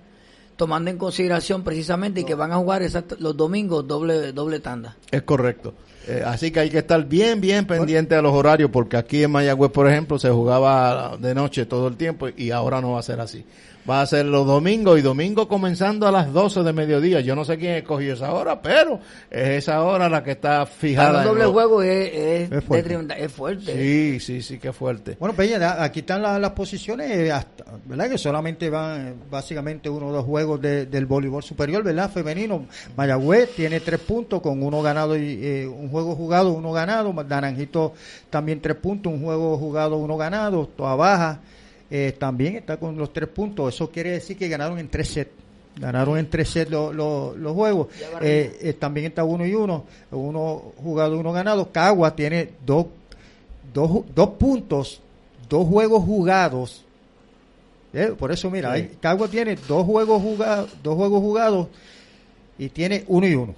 tomando en consideración precisamente que van a jugar exact- los domingos doble doble tanda.
Es correcto. Eh, así que hay que estar bien, bien pendiente a los horarios, porque aquí en Mayagüez, por ejemplo, se jugaba de noche todo el tiempo y ahora no va a ser así. Va a ser los domingos y domingo comenzando a las 12 de mediodía. Yo no sé quién escogió esa hora, pero es esa hora la que está fijada. En
doble
los-
juego es, es,
Es fuerte.
detrimenta- es fuerte.
Sí, sí, sí, que fuerte.
Bueno, Peña, da- aquí están la- las posiciones, eh, hasta, ¿verdad? Que solamente van eh, básicamente uno o dos juegos de- del voleibol superior, ¿verdad? Femenino. Mayagüez tiene tres puntos con uno ganado y eh, un juego jugado, uno ganado. Naranjito también tres puntos, un juego jugado, uno ganado. Toda baja eh, también está con los tres puntos. Eso quiere decir que ganaron en tres sets. Ganaron en tres sets lo- lo- los juegos. Eh, eh, también está uno y uno. Uno jugado, uno ganado. Cagua tiene dos dos, dos puntos, dos juegos jugados. Por eso, mira,
Sí.
hay- Cagua tiene dos juegos jugados, dos juegos jugados y tiene uno y uno.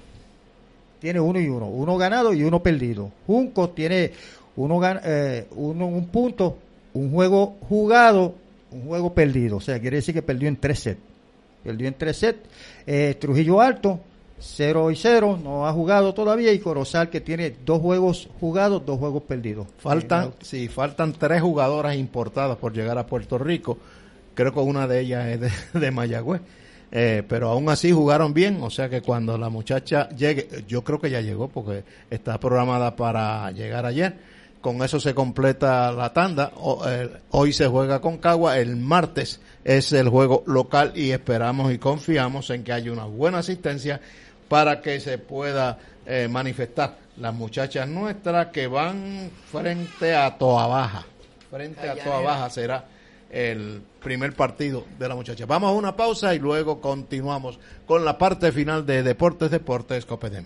Tiene uno y uno, uno ganado y uno perdido. Junco tiene uno, gan- uno un punto, un juego jugado, un juego perdido. O sea, quiere decir que perdió en tres sets. Perdió en tres sets. Eh, Trujillo Alto, 0 y 0, no ha jugado todavía. Y Corozal, que tiene dos juegos jugados, dos juegos perdidos.
Faltan,
Eh,
sí, faltan tres jugadoras importadas por llegar a Puerto Rico. Creo que una de ellas es de, de Mayagüez. eh, pero aún así jugaron bien, o sea que cuando la muchacha llegue, yo creo que ya llegó porque está programada para llegar ayer, con eso se completa la tanda, eh, hoy se juega con Cagua, el martes es el juego local y esperamos y confiamos en que haya una buena asistencia para que se pueda eh, manifestar las muchachas nuestras que van frente a Toa Baja, frente a Toa Baja será el primer partido de la muchacha. Vamos a una pausa y luego continuamos con la parte final de Deportes Deportes Copedem.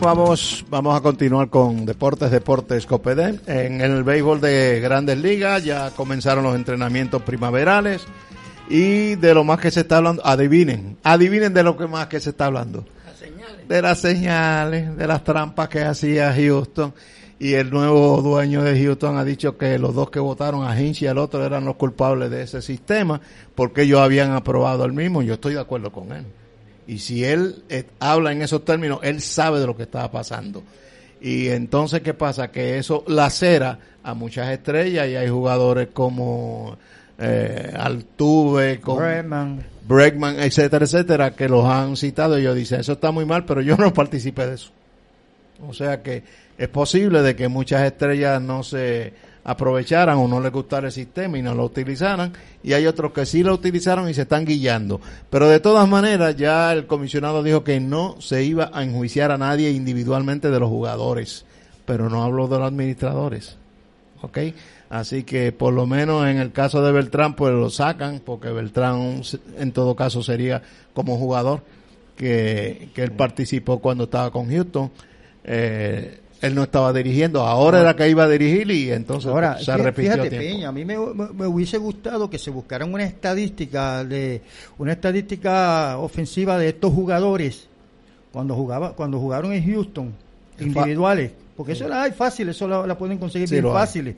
Vamos, vamos a continuar con Deportes Deportes Copedén. En el béisbol de Grandes Ligas ya comenzaron los entrenamientos primaverales y de lo más que se está hablando, adivinen, adivinen de lo que más que se está hablando. De las señales, de las trampas que hacía Houston y el nuevo dueño de Houston ha dicho que los dos que votaron a Hinch y al otro eran los culpables de ese sistema porque ellos habían aprobado el mismo. Yo estoy de acuerdo con él. Y si él eh, habla en esos términos, él sabe de lo que estaba pasando. Y entonces, ¿qué pasa? Que eso lacera a muchas estrellas y hay jugadores como eh, Altuve, como Bregman. etcétera, etcétera, que los han citado y yo dice, eso está muy mal, pero yo no participé de eso. O sea que es posible de que muchas estrellas no se aprovecharan o no les gustara el sistema y no lo utilizaran y hay otros que sí lo utilizaron y se están guillando. Pero de todas maneras ya el comisionado dijo que no se iba a enjuiciar a nadie individualmente de los jugadores, pero no habló de los administradores. ¿Ok? Así que por lo menos en el caso de Beltrán pues lo sacan porque Beltrán en todo caso sería como jugador que, que él participó cuando estaba con Houston. Eh, él no estaba dirigiendo, ahora era que iba a dirigir y entonces
ahora, se repitió fíjate, Peña, a mí me, hubiese gustado que se buscaran una estadística de una estadística ofensiva de estos jugadores cuando jugaba cuando jugaron en Houston individuales, porque eso la hay fácil, eso la, pueden conseguir bien fáciles.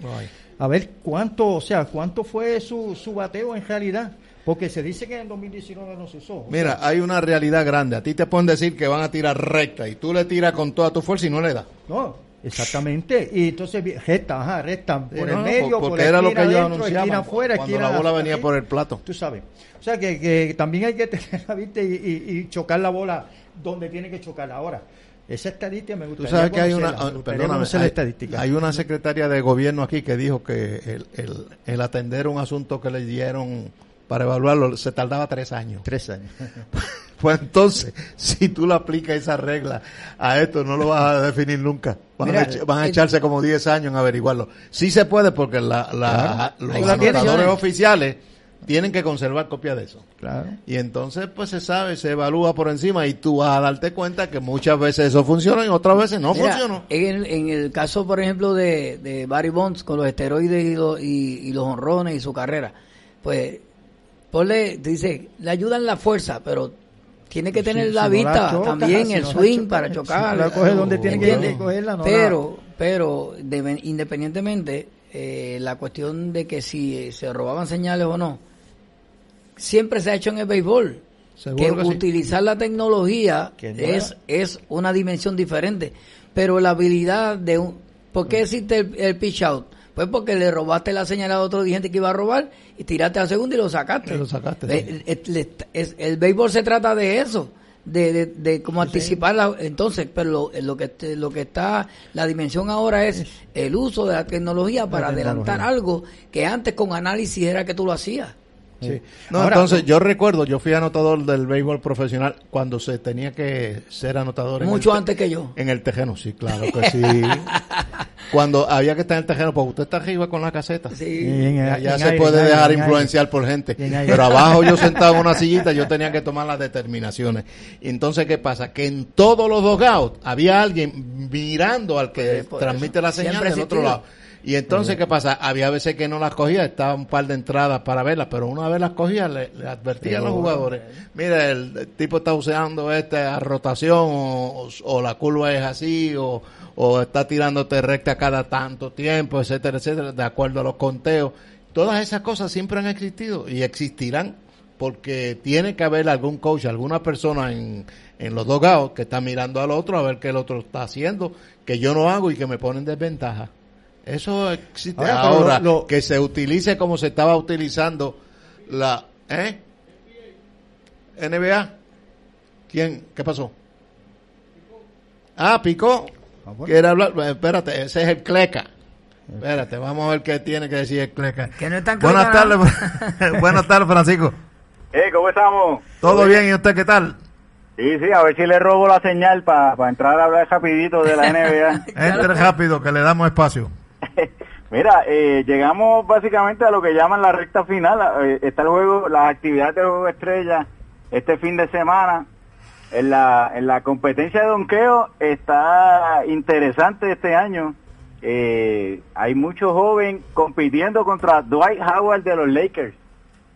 A ver cuánto, o sea, cuánto fue su, su bateo en realidad. Porque se dice que en 2019 no se usó.
Mira, hay una realidad grande. A ti te pueden decir que van a tirar recta y tú le tiras con toda tu fuerza y no le das.
No, exactamente. Y entonces recta, ajá, recta por el medio,
porque por era lo que ellos anunciaban afuera, cuando la bola venía por el plato.
Tú sabes. O sea que, que también hay que tener la vista y, y, chocar la bola donde tiene que chocar ahora. Esa estadística me gustaría
Tú sabes que hay una, perdóname, hay, hay, una secretaria de gobierno aquí que dijo que el, el, el atender un asunto que le dieron para evaluarlo se tardaba tres años.
Tres años.
pues entonces, si tú le aplicas esa regla a esto, no lo vas a definir nunca. Van, a, echarse como diez años en averiguarlo. Sí se puede porque la, la, los anotadores oficiales tienen que conservar copia de eso.
Claro.
Y entonces, pues se sabe, se evalúa por encima y tú vas a darte cuenta que muchas veces eso funciona y otras veces no
Mira,
funcionó.
En el, en el caso, por ejemplo, de, de Barry Bonds con los esteroides y, los- y- y los honrones y su carrera, pues, ponle, dice, le ayudan la fuerza, pero tiene que tener
Si-
la
si no la
vista
choca,
también,
si
el
no
swing
choca,
para chocar.
no la coge donde tiene que cogerla, no
pero, pero, de- independientemente, eh, la cuestión de que si eh, se robaban señales o no, siempre se ha hecho en el béisbol. Que
sí.
utilizar la tecnología es, es una dimensión diferente. Pero la habilidad de un... ¿Por qué existe el, el pitch out? Pues porque le robaste la señal a otro dirigente que iba a robar y tiraste al segundo y lo sacaste.
Lo sacaste,
el béisbol se trata de eso. De, de, de como anticipar la- entonces pero lo, lo que lo que está la dimensión ahora es el uso de la tecnología para
tecnología.
adelantar algo que antes con análisis era que tú lo hacías
Sí. No,
Ahora,
entonces yo recuerdo, yo fui anotador del béisbol profesional cuando se tenía que ser anotador.
mucho antes que yo
En el tejeno, sí, claro que sí. Cuando había que estar en el tejeno, pues usted está arriba con la caseta.
sí
Y en-
Ya
en
se
aire,
puede
aire,
dejar
aire.
influenciar por gente. Pero abajo yo sentado en una sillita, yo tenía que tomar las determinaciones. Y entonces, ¿qué pasa? Que en todos los dogouts había alguien mirando al que
Sí,
transmite
eso.
la señal
Siempre
del otro lado. Y entonces, ¿qué pasa? Había veces que no las cogía, estaba un par de entradas para verlas, pero una vez las cogía, le, le advertía a los jugadores, mira, el, el tipo está usando esta rotación, o, o la curva es así, o, o está tirándote recta cada tanto tiempo, etcétera, etcétera, de acuerdo a los conteos. Todas esas cosas siempre han existido y existirán porque tiene que haber algún coach, alguna persona en, en los dogados que está mirando al otro a ver qué el otro está haciendo, que yo no hago y que me pone en desventaja. Eso existe
Ahora, pero
ahora,
lo- lo-
que se utilice como se estaba utilizando la ¿eh? NBA. ¿Quién? ¿Qué pasó? Ah, picó. Quiere hablar. Eh, Espérate, ese es el Cleca. Espérate, vamos a ver qué tiene que decir el Cleca.
Que no es tan
Buenas tardes, buenas tardes, Francisco.
Eh, ¿cómo estamos?
¿Todo bien? ¿Y usted qué tal?
Sí, sí, a ver si le robo la señal para entrar a hablar rapidito de la NBA.
Entre rápido, que le damos espacio.
Mira, eh, llegamos básicamente a lo que llaman la recta final. Eh, está el juego, las actividades del juego estrella este fin de semana. En la, en la competencia de donqueo está interesante este año. Eh, hay muchos jóvenes compitiendo contra Dwight Howard de los Lakers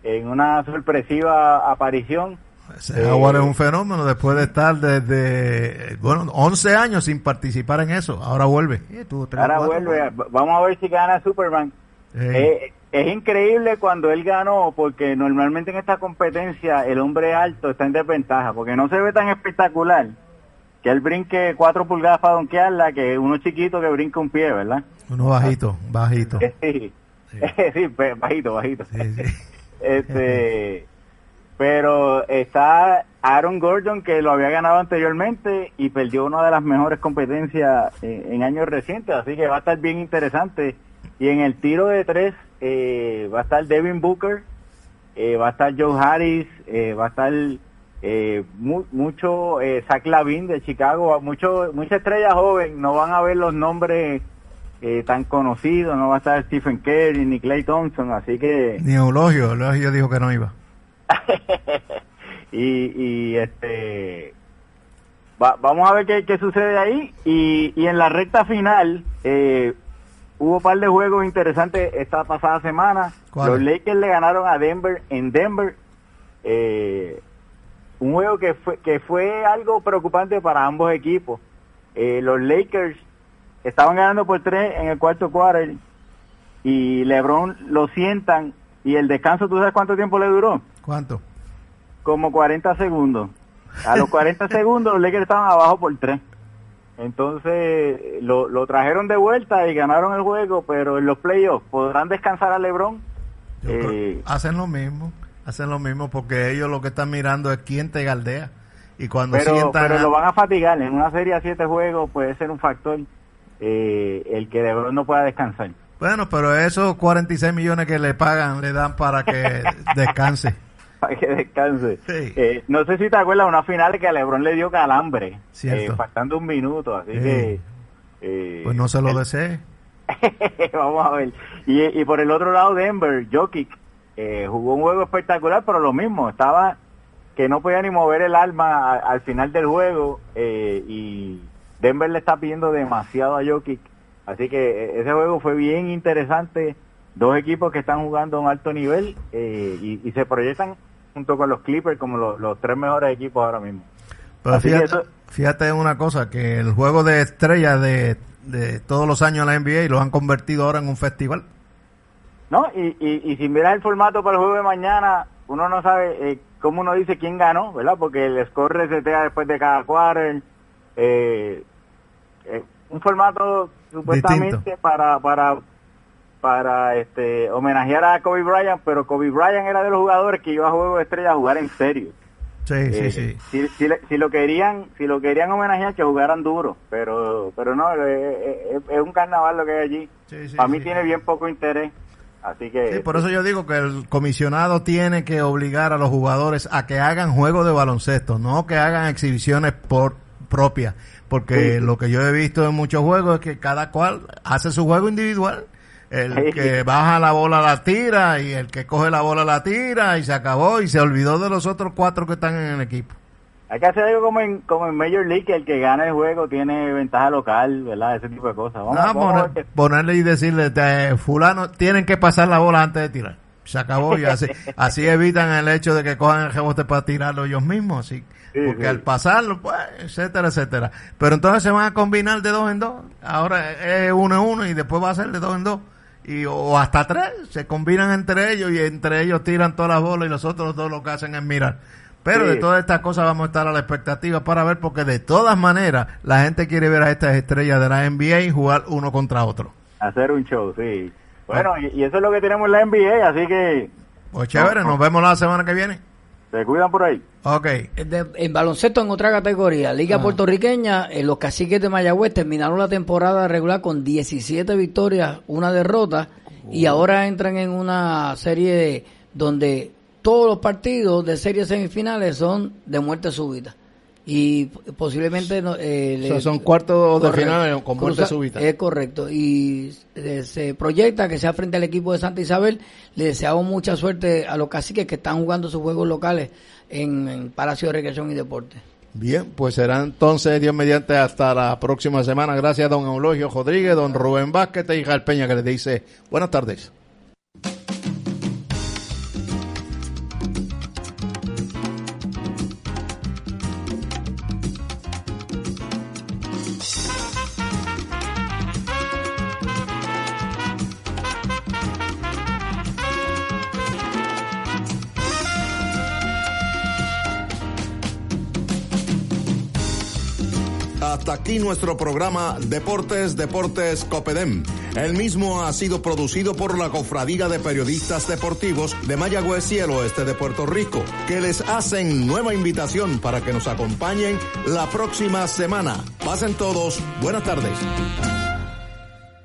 en una sorpresiva aparición.
Ese Howard es un fenómeno después de estar desde, bueno, 11 años sin participar en eso. Ahora vuelve.
Tres
Ahora
cuatro,
vuelve, vamos a ver si gana Superman. Eh, es increíble cuando él ganó, porque normalmente en esta competencia el hombre alto está en desventaja, porque no se ve tan espectacular que él brinque cuatro pulgadas para donkearla, que uno chiquito que brinca un pie, ¿verdad?
Uno bajito, bajito.
Sí, sí, pe- bajito, bajito.
Sí, sí.
Este, pero está Aaron Gordon que lo había ganado anteriormente y perdió una de las mejores competencias en años recientes, así que va a estar bien interesante. Y en el tiro de tres eh, va a estar Devin Booker, eh, va a estar Joe Harris, eh, va a estar mu- mucho Zach Lavin de Chicago, mucho mucha estrella joven, no van a ver los nombres tan conocidos, no va a estar Stephen Curry ni Clay Thompson, así que
Ni Eulogio, Eulogio dijo que no iba.
y, y este va- vamos a ver qué, qué sucede ahí y, y en la recta final eh, hubo un par de juegos interesantes esta pasada semana los Lakers le ganaron a Denver en Denver eh, un juego que fue que fue algo preocupante para ambos equipos Eh, los Lakers estaban ganando por tres en el cuarto quarter y LeBron lo sientan y el descanso tú sabes cuánto tiempo le duró
¿Cuánto?
como 40 segundos. A los 40 segundos los Lakers estaban abajo por 3. Entonces lo, lo trajeron de vuelta y ganaron el juego, pero en los playoffs podrán descansar a LeBron. Eh,
hacen lo mismo, hacen lo mismo porque ellos lo que están mirando es quién te galdea. Y cuando
pero
sientan
pero
a-
lo van a fatigar. En una serie a 7 juegos puede ser un factor eh, el que LeBron no pueda descansar.
Bueno, pero esos 46 millones que le pagan le dan para que descanse.
Para que descanse.
Sí.
Eh, no sé si te acuerdas una final que a LeBron le dio calambre, eh, faltando un minuto. Así
Sí.
que. eh,
Pues no se lo desee.
Vamos a ver. Y, y por el otro lado, Denver, Jokic, eh, jugó un juego espectacular, pero lo mismo, estaba que no podía ni mover el alma al final del juego y Denver le está pidiendo demasiado a Jokic, así que ese juego fue bien interesante, dos equipos que están jugando a un alto nivel y, y, se proyectan junto con los Clippers como los, los tres mejores equipos ahora mismo.
Pero fíjate, fíjate una cosa, que el juego de estrellas de, de todos los años en la NBA lo han convertido ahora en un festival.
No, y, y, y si miras el formato para el juego de mañana, uno no sabe eh, cómo uno dice quién ganó, ¿verdad? Porque el score resetea después de cada quarter. Eh, eh, un formato supuestamente para para para este homenajear a Kobe Bryant, pero Kobe Bryant era de los jugadores que iba a juego de estrella a jugar en serio.
Sí, sí, sí.
Si, si, si, lo querían, si lo querían homenajear que jugaran duro, pero pero no, es, es un carnaval lo que hay allí. Para mí tiene bien poco interés. Así que...
Sí, por eso yo digo que el comisionado tiene que obligar a los jugadores a que hagan juegos de baloncesto, no que hagan exhibiciones por propias, porque lo que yo he visto en muchos juegos es que cada cual hace su juego individual. El que baja la bola la tira y el que coge la bola la tira y se acabó y se olvidó de los otros cuatro que están en el equipo.
Hay que hacer algo como en, como en Major League, que el que gana el juego tiene ventaja local, ¿verdad? Ese tipo de cosas.
Vamos, ponerle y decirle, fulano, tienen que pasar la bola antes de tirar. Se acabó y así, así evitan el hecho de que cojan el rebote para tirarlo ellos mismos, así. porque al pasarlo, pues, etcétera, etcétera. Pero entonces se van a combinar de dos en dos. Ahora es uno en uno y después va a ser de dos en dos. Y, o hasta tres. Se combinan entre ellos y entre ellos tiran todas las bolas y los otros dos lo que hacen es mirar. Pero de todas estas cosas vamos a estar a la expectativa para ver, porque de todas maneras la gente quiere ver a estas estrellas de la NBA jugar uno contra otro.
Hacer un show, sí. Bueno, y, eso es lo que tenemos en la NBA, así que...
Pues chévere, nos vemos la semana que viene.
Se cuidan por ahí.
Ok.
en baloncesto en otra categoría, Liga ah. Puertorriqueña, los caciques de Mayagüez terminaron la temporada regular con 17 victorias, una derrota, y ahora entran en una serie donde todos los partidos de series semifinales son de muerte súbita. Y posiblemente...
Eh, son cuartos de final con muerte súbita.
Es correcto. Y eh, se proyecta que sea frente al equipo de Santa Isabel. Le deseamos mucha suerte a los caciques que están jugando sus juegos locales en, Palacio de Recreación y Deporte.
Bien, pues será entonces Dios mediante hasta la próxima semana. Gracias a don Eulogio Rodríguez, don Rubén Vázquez y Peña que les dice buenas tardes. Aquí nuestro programa Deportes, Deportes Copedem. El mismo ha sido producido por la Cofradía de Periodistas Deportivos de Mayagüez y el Oeste de Puerto Rico, que les hacen nueva invitación para que nos acompañen la próxima semana. Pasen todos, buenas tardes.